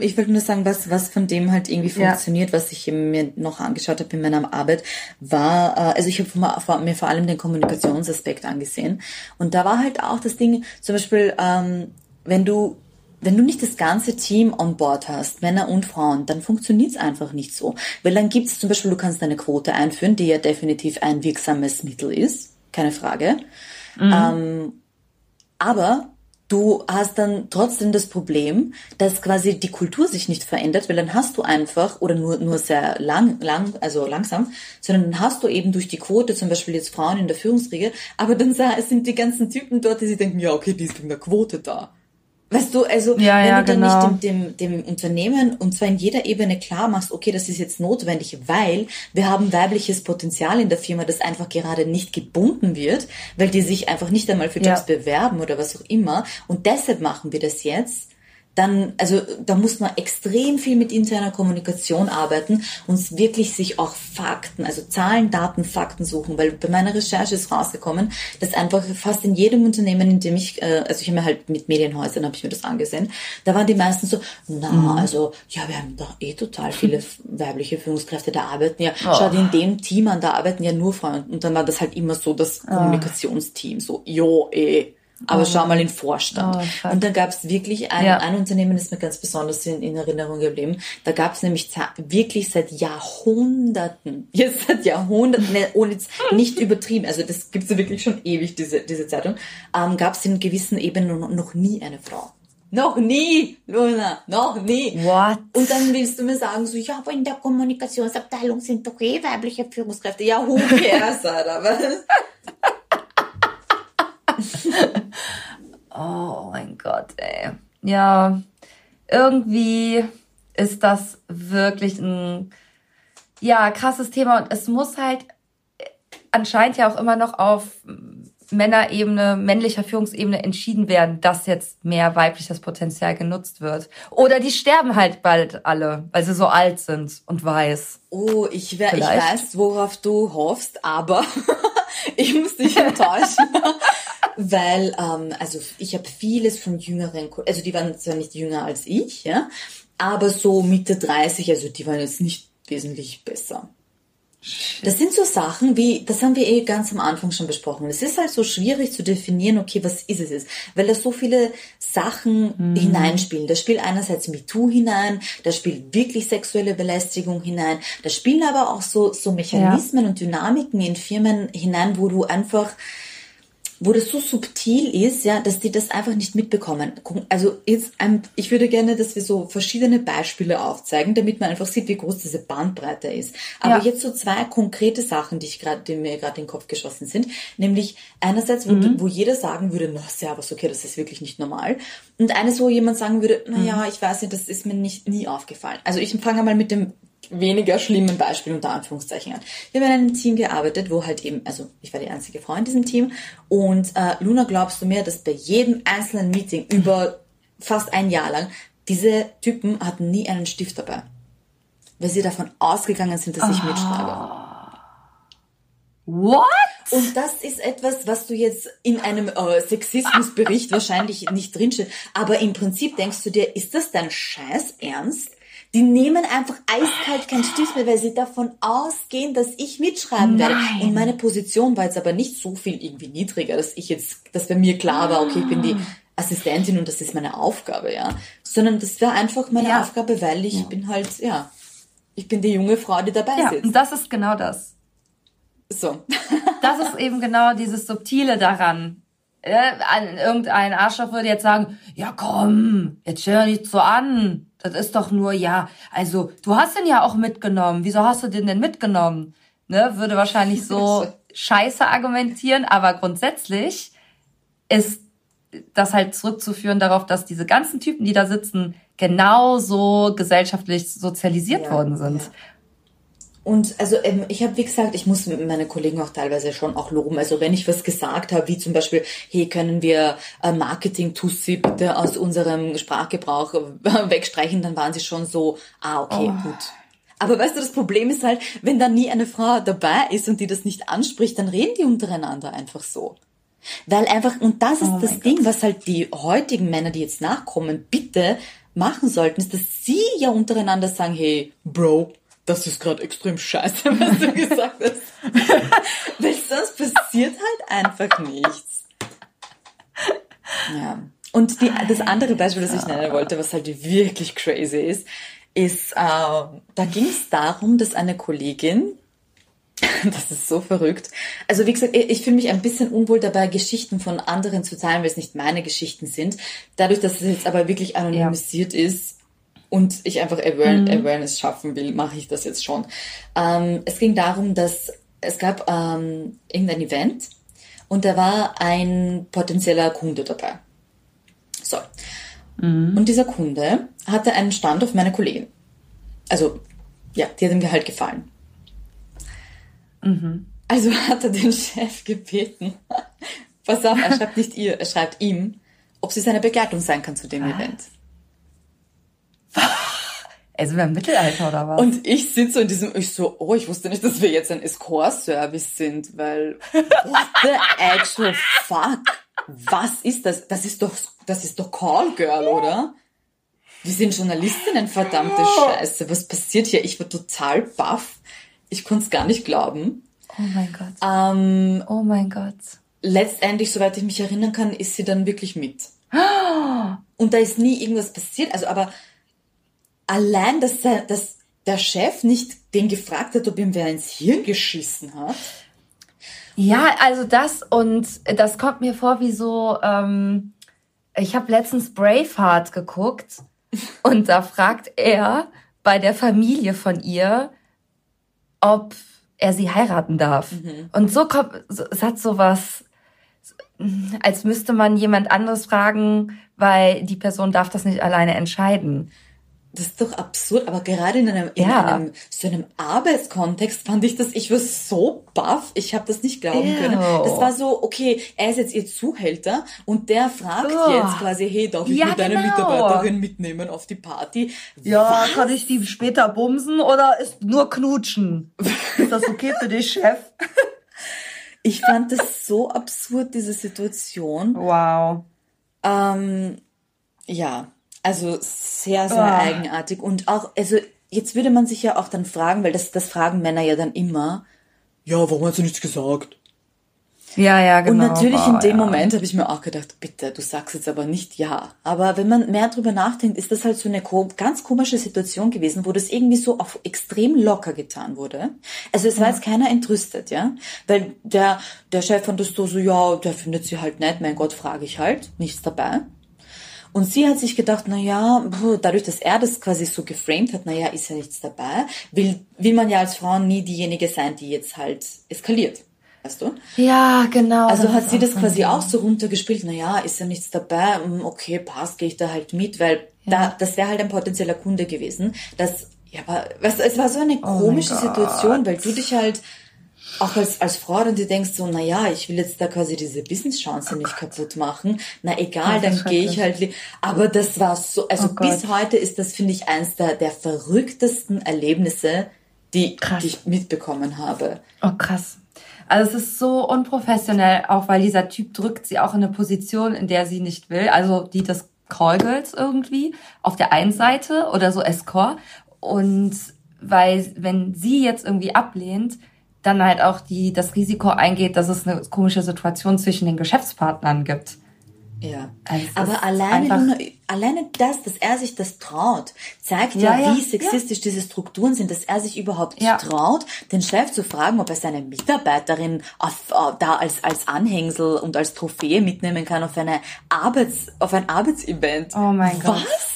ich wollte nur sagen, was, was von dem halt irgendwie funktioniert, ja. was ich mir noch angeschaut habe in meiner Arbeit, war, äh, also ich habe mir vor allem den Kommunikationsaspekt angesehen. Und da war halt auch das Ding, zum Beispiel, ähm, wenn du wenn du nicht das ganze Team on board hast, Männer und Frauen, dann funktioniert es einfach nicht so. Weil dann gibt es zum Beispiel, du kannst eine Quote einführen, die ja definitiv ein wirksames Mittel ist keine Frage. Mhm. Ähm, aber du hast dann trotzdem das Problem, dass quasi die Kultur sich nicht verändert, weil dann hast du einfach, oder nur, nur sehr lang, lang, also langsam, sondern dann hast du eben durch die Quote zum Beispiel jetzt Frauen in der Führungsriege, aber dann sind die ganzen Typen dort, die sich denken, ja, okay, die ist wegen der Quote da. Weißt du, also ja, wenn ja, du dann genau. nicht dem, dem, dem Unternehmen und zwar in jeder Ebene klar machst, okay, das ist jetzt notwendig, weil wir haben weibliches Potenzial in der Firma, das einfach gerade nicht gebunden wird, weil die sich einfach nicht einmal für Jobs ja. bewerben oder was auch immer. Und deshalb machen wir das jetzt dann, also da muss man extrem viel mit interner Kommunikation arbeiten und wirklich sich auch Fakten, also Zahlen, Daten, Fakten suchen, weil bei meiner Recherche ist rausgekommen, dass einfach fast in jedem Unternehmen, in dem ich, äh, also ich habe mir halt mit Medienhäusern, habe ich mir das angesehen, da waren die meisten so, na, mhm. also ja, wir haben da eh total viele weibliche Führungskräfte, da arbeiten ja, oh. schau dir in dem Team an, da arbeiten ja nur Frauen und dann war das halt immer so das ah. Kommunikationsteam, so, jo, eh, aber oh. schau mal in Vorstand. Oh, und dann gab es wirklich ein, ja. ein Unternehmen, das mir ganz besonders in, in Erinnerung geblieben. Da gab es nämlich wirklich seit Jahrhunderten, jetzt seit Jahrhunderten, ne, ohne jetzt nicht übertrieben, also das gibt's ja wirklich schon ewig, diese, diese Zeitung, ähm, gab es in gewissen Ebenen noch, noch nie eine Frau. Noch nie, Luna, noch nie. What? Und dann willst du mir sagen, so, ja, aber in der Kommunikationsabteilung sind doch eh weibliche Führungskräfte. Ja, who cares, Alter, was? oh mein Gott, ey. Ja, irgendwie ist das wirklich ein ja krasses Thema und es muss halt anscheinend ja auch immer noch auf Männerebene, männlicher Führungsebene entschieden werden, dass jetzt mehr weibliches Potenzial genutzt wird. Oder die sterben halt bald alle, weil sie so alt sind und weiß. Oh, ich, wär, ich weiß, worauf du hoffst, aber ich muss dich enttäuschen weil ähm, also ich habe vieles von jüngeren, also die waren zwar nicht jünger als ich, ja, aber so Mitte 30, also die waren jetzt nicht wesentlich besser. Das sind so Sachen wie, das haben wir eh ganz am Anfang schon besprochen. Es ist halt so schwierig zu definieren, okay, was ist es jetzt? Weil da so viele Sachen mhm. hineinspielen. Da spielt einerseits MeToo hinein, da spielt wirklich sexuelle Belästigung hinein, da spielen aber auch so, so Mechanismen ja. und Dynamiken in Firmen hinein, wo du einfach, wo das so subtil ist, ja, dass die das einfach nicht mitbekommen. Also jetzt, ich würde gerne, dass wir so verschiedene Beispiele aufzeigen, damit man einfach sieht, wie groß diese Bandbreite ist. Aber ja. jetzt so zwei konkrete Sachen, die ich gerade, die mir gerade in den Kopf geschossen sind, nämlich einerseits, wo, mhm. wo jeder sagen würde, na, servus, okay, das ist wirklich nicht normal. Und eines, wo jemand sagen würde, na ja, mhm. ich weiß nicht, das ist mir nicht nie aufgefallen. Also ich fange mal mit dem weniger schlimmen Beispiel unter Anführungszeichen an. Wir haben in einem Team gearbeitet, wo halt eben, also ich war die einzige Frau in diesem Team und äh, Luna, glaubst du mir, dass bei jedem einzelnen Meeting über fast ein Jahr lang diese Typen hatten nie einen Stift dabei, weil sie davon ausgegangen sind, dass ich oh. mitschreibe. What? Und das ist etwas, was du jetzt in einem äh, Sexismusbericht wahrscheinlich nicht drinsteht. Aber im Prinzip denkst du dir, ist das dein Scheiß Ernst? Die nehmen einfach eiskalt kein Stift mehr, weil sie davon ausgehen, dass ich mitschreiben Nein. werde. Und meine Position war jetzt aber nicht so viel irgendwie niedriger, dass ich jetzt, dass bei mir klar war, okay, ich bin die ah. Assistentin und das ist meine Aufgabe, ja. Sondern das war einfach meine ja. Aufgabe, weil ich ja. bin halt, ja, ich bin die junge Frau, die dabei ja, sitzt. Und das ist genau das. So. das ist eben genau dieses Subtile daran. Irgendein Arschloch würde jetzt sagen, ja komm, jetzt stell dich nicht so an. Das ist doch nur, ja, also du hast den ja auch mitgenommen. Wieso hast du den denn mitgenommen? Ne, würde wahrscheinlich so scheiße argumentieren, aber grundsätzlich ist das halt zurückzuführen darauf, dass diese ganzen Typen, die da sitzen, genauso gesellschaftlich sozialisiert ja, worden sind. Ja. Und also ähm, ich habe, wie gesagt, ich muss meine Kollegen auch teilweise schon auch loben. Also wenn ich was gesagt habe, wie zum Beispiel, hey, können wir äh, Marketing-Tussi bitte aus unserem Sprachgebrauch äh, wegstreichen, dann waren sie schon so, ah, okay, oh. gut. Aber weißt du, das Problem ist halt, wenn da nie eine Frau dabei ist und die das nicht anspricht, dann reden die untereinander einfach so. Weil einfach, und das ist oh das Ding, Gott. was halt die heutigen Männer, die jetzt nachkommen, bitte machen sollten, ist, dass sie ja untereinander sagen, hey, Bro, das ist gerade extrem scheiße, was du gesagt hast. Weil sonst passiert halt einfach nichts. Ja. Und die, das andere Beispiel, das ich nennen wollte, was halt wirklich crazy ist, ist, äh, da ging es darum, dass eine Kollegin Das ist so verrückt. Also wie gesagt, ich fühle mich ein bisschen unwohl dabei, Geschichten von anderen zu teilen, weil es nicht meine Geschichten sind. Dadurch, dass es jetzt aber wirklich anonymisiert ja. ist und ich einfach mhm. Awareness schaffen will, mache ich das jetzt schon. Ähm, es ging darum, dass es gab ähm, irgendein Event und da war ein potenzieller Kunde dabei. So. Mhm. Und dieser Kunde hatte einen Stand auf meine Kollegin. Also, ja, die hat ihm halt gefallen. Mhm. Also hat er den Chef gebeten, pass auf, er schreibt nicht ihr, er schreibt ihm, ob sie seine Begleitung sein kann zu dem was? Event. Also wir im Mittelalter oder was? Und ich sitze in diesem, ich so, oh, ich wusste nicht, dass wir jetzt ein Escort-Service sind, weil what the actual fuck? Was ist das? Das ist doch, das ist doch Call Girl, oder? Wir sind Journalistinnen, verdammte Scheiße. Was passiert hier? Ich war total baff. Ich konnte es gar nicht glauben. Oh mein Gott. Ähm, oh mein Gott. Letztendlich, soweit ich mich erinnern kann, ist sie dann wirklich mit. Und da ist nie irgendwas passiert. Also, aber allein, dass der, dass der Chef nicht den gefragt hat, ob ihm wer ins Hirn geschissen hat. Ja, also das und das kommt mir vor wie so, ähm, ich habe letztens Braveheart geguckt und da fragt er bei der Familie von ihr, ob er sie heiraten darf. Mhm. Und so kommt, es hat sowas, als müsste man jemand anderes fragen, weil die Person darf das nicht alleine entscheiden. Das ist doch absurd, aber gerade in einem, in einem so einem Arbeitskontext fand ich das, ich war so baff, ich habe das nicht glauben Ew. können. Das war so, okay, er ist jetzt ihr Zuhälter und der fragt oh. jetzt quasi, hey, darf ich ja, mit deiner genau. Mitarbeiterin mitnehmen auf die Party? Ja, Was? kann ich die später bumsen oder ist nur knutschen? ist das okay für dich, Chef? ich fand das so absurd, diese Situation. Wow. Ähm, ja, also sehr, sehr oh. eigenartig. Und auch, also jetzt würde man sich ja auch dann fragen, weil das, das fragen Männer ja dann immer, ja, warum hast du nichts gesagt? Ja, ja, genau. Und natürlich oh, in dem ja. Moment habe ich mir auch gedacht, bitte, du sagst jetzt aber nicht ja. Aber wenn man mehr drüber nachdenkt, ist das halt so eine ganz komische Situation gewesen, wo das irgendwie so auf extrem locker getan wurde. Also es war jetzt keiner entrüstet, ja. Weil der, der Chef fand das so, so, ja, der findet sie halt nett, mein Gott, frage ich halt, nichts dabei. Und sie hat sich gedacht, na ja, dadurch, dass er das quasi so geframed hat, na ja, ist ja nichts dabei, will, will man ja als Frau nie diejenige sein, die jetzt halt eskaliert. Weißt du? Ja, genau. Also hat sie das quasi auch so runtergespielt, na ja, ist ja nichts dabei, hm, okay, passt, gehe ich da halt mit, weil ja. da, das wäre halt ein potenzieller Kunde gewesen. Das, ja, aber, weißt du, es war so eine oh komische oh Situation, weil du dich halt, auch als, als Frau dann dir denkst so, na ja, ich will jetzt da quasi diese Business-Chance oh nicht kaputt machen. Na egal, dann gehe ich halt. Aber das war so, also oh bis heute ist das, finde ich, eins der, der verrücktesten Erlebnisse, die, die ich mitbekommen habe. Oh krass. Also es ist so unprofessionell, auch weil dieser Typ drückt sie auch in eine Position, in der sie nicht will. Also die des Callgirls irgendwie auf der einen Seite oder so Escort. Und weil, wenn sie jetzt irgendwie ablehnt, dann halt auch die, das Risiko eingeht, dass es eine komische Situation zwischen den Geschäftspartnern gibt. Ja, also aber alleine, nur, alleine das, dass er sich das traut, zeigt ja, ja wie sexistisch ja. diese Strukturen sind, dass er sich überhaupt traut, den Chef zu fragen, ob er seine Mitarbeiterin auf, auf, äh, da als, als Anhängsel und als Trophäe mitnehmen kann auf eine Arbeits, auf ein Arbeitsevent. Oh mein Gott. Was?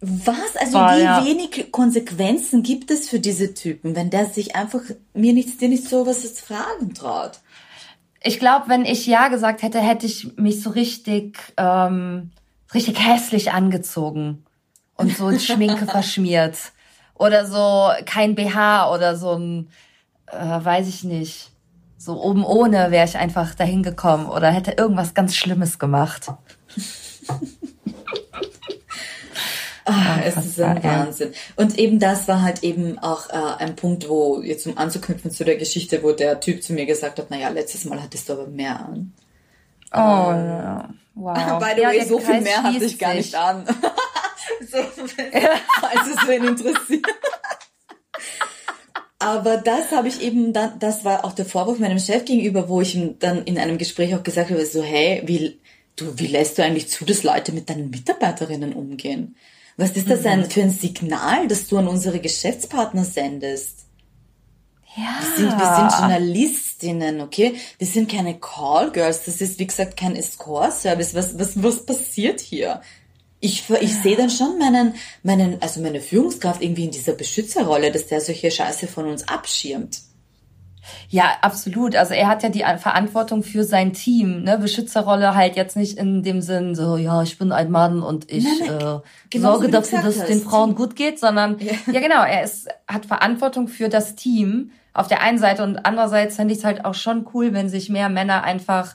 Was? Also Voll, wie ja. wenig Konsequenzen gibt es für diese Typen, wenn der sich einfach mir nichts, dir nicht sowas jetzt fragen traut? Ich glaube, wenn ich ja gesagt hätte, hätte ich mich so richtig, ähm, richtig hässlich angezogen und so Schminke verschmiert oder so kein BH oder so ein, äh, weiß ich nicht, so oben ohne wäre ich einfach dahin gekommen oder hätte irgendwas ganz Schlimmes gemacht. Ah, es ist ein Wahnsinn. Und eben das war halt eben auch äh, ein Punkt, wo, jetzt um anzuknüpfen zu der Geschichte, wo der Typ zu mir gesagt hat, naja, letztes Mal hattest du aber mehr an. Oh, ähm, wow. By the ja, way, so viel mehr hatte ich gar nicht an. so, falls es wen interessiert. Aber das habe ich eben dann, das war auch der Vorwurf meinem Chef gegenüber, wo ich ihm dann in einem Gespräch auch gesagt habe, so, hey, wie, du, wie lässt du eigentlich zu, dass Leute mit deinen Mitarbeiterinnen umgehen? Was ist das mhm. für ein Signal, das du an unsere Geschäftspartner sendest? Ja. Wir sind, wir sind Journalistinnen, okay? Wir sind keine Callgirls. Das ist, wie gesagt, kein Escort-Service. Was, was, was passiert hier? Ich, ich ja. sehe dann schon meinen, meinen, also meine Führungskraft irgendwie in dieser Beschützerrolle, dass der solche Scheiße von uns abschirmt. Ja, absolut. Also er hat ja die Verantwortung für sein Team, ne? Beschützerrolle halt jetzt nicht in dem Sinn so, ja, ich bin ein Mann und ich nein, nein. Äh, genau sorge dafür, dass es den Frauen gut geht, sondern ja, ja genau, er ist, hat Verantwortung für das Team auf der einen Seite und andererseits fände ich es halt auch schon cool, wenn sich mehr Männer einfach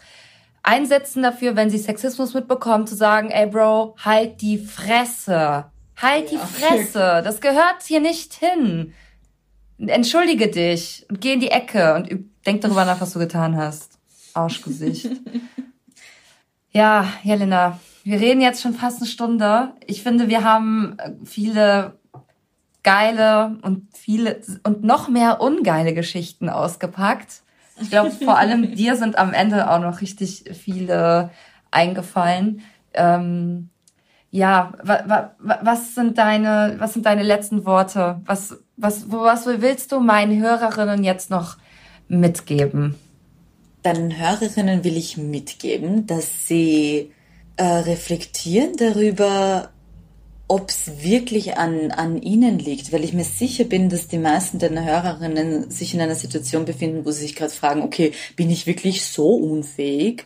einsetzen dafür, wenn sie Sexismus mitbekommen, zu sagen, ey Bro, halt die Fresse. Halt ja. die Fresse. Das gehört hier nicht hin. Entschuldige dich und geh in die Ecke und denk darüber nach, was du getan hast. Arschgesicht. ja, Jelena, wir reden jetzt schon fast eine Stunde. Ich finde, wir haben viele geile und viele und noch mehr ungeile Geschichten ausgepackt. Ich glaube, vor allem dir sind am Ende auch noch richtig viele eingefallen. Ähm, ja, wa, wa, was sind deine, was sind deine letzten Worte? Was, was, was willst du meinen Hörerinnen jetzt noch mitgeben? Deinen Hörerinnen will ich mitgeben, dass sie äh, reflektieren darüber, ob es wirklich an, an ihnen liegt, weil ich mir sicher bin, dass die meisten deiner Hörerinnen sich in einer Situation befinden, wo sie sich gerade fragen, okay, bin ich wirklich so unfähig?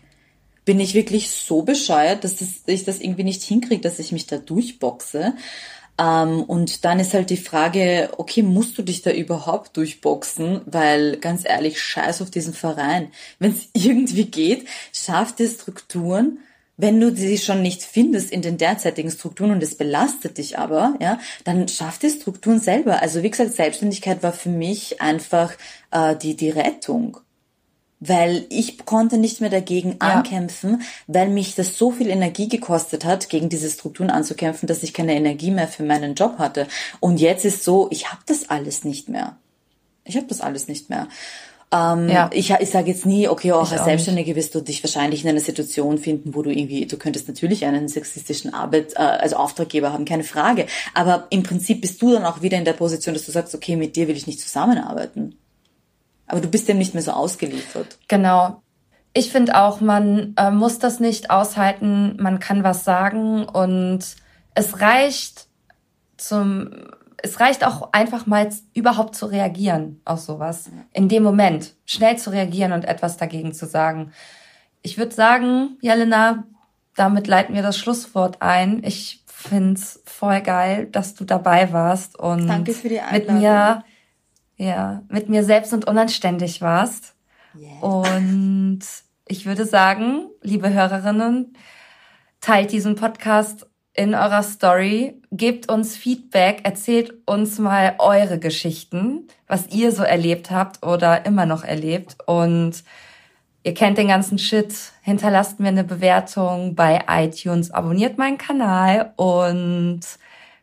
Bin ich wirklich so bescheuert, dass, das, ich das irgendwie nicht hinkriege, dass ich mich da durchboxe? Ähm, und dann ist halt die Frage, okay, musst du dich da überhaupt durchboxen? Weil ganz ehrlich, scheiß auf diesen Verein. Wenn es irgendwie geht, schaff dir Strukturen, wenn du sie schon nicht findest in den derzeitigen Strukturen und es belastet dich aber, ja, dann schaff die Strukturen selber. Also wie gesagt, Selbstständigkeit war für mich einfach äh, die die Rettung, weil ich konnte nicht mehr dagegen ja. ankämpfen, weil mich das so viel Energie gekostet hat, gegen diese Strukturen anzukämpfen, dass ich keine Energie mehr für meinen Job hatte. Und jetzt ist so, ich habe das alles nicht mehr. Ich habe das alles nicht mehr. Ähm, ja. Ich, ich sage jetzt nie, okay, auch ich als Selbstständige wirst du dich wahrscheinlich in einer Situation finden, wo du irgendwie, du könntest natürlich einen sexistischen Arbeit, äh, also Auftraggeber haben, keine Frage. Aber im Prinzip bist du dann auch wieder in der Position, dass du sagst, okay, mit dir will ich nicht zusammenarbeiten. Aber du bist dem nicht mehr so ausgeliefert. Genau. Ich finde auch, man äh, muss das nicht aushalten, man kann was sagen und es reicht zum es reicht auch einfach mal überhaupt zu reagieren auf sowas. In dem Moment schnell zu reagieren und etwas dagegen zu sagen. Ich würde sagen, Jelena, damit leiten wir das Schlusswort ein. Ich find's voll geil, dass du dabei warst und Danke für die mit mir, ja, mit mir selbst und unanständig warst. Yeah. Und ich würde sagen, liebe Hörerinnen, teilt diesen Podcast in eurer Story. Gebt uns Feedback, erzählt uns mal eure Geschichten, was ihr so erlebt habt oder immer noch erlebt. Und ihr kennt den ganzen Shit. Hinterlasst mir eine Bewertung bei iTunes, abonniert meinen Kanal und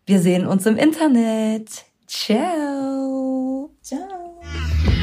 wir sehen uns im Internet. Ciao. Ciao.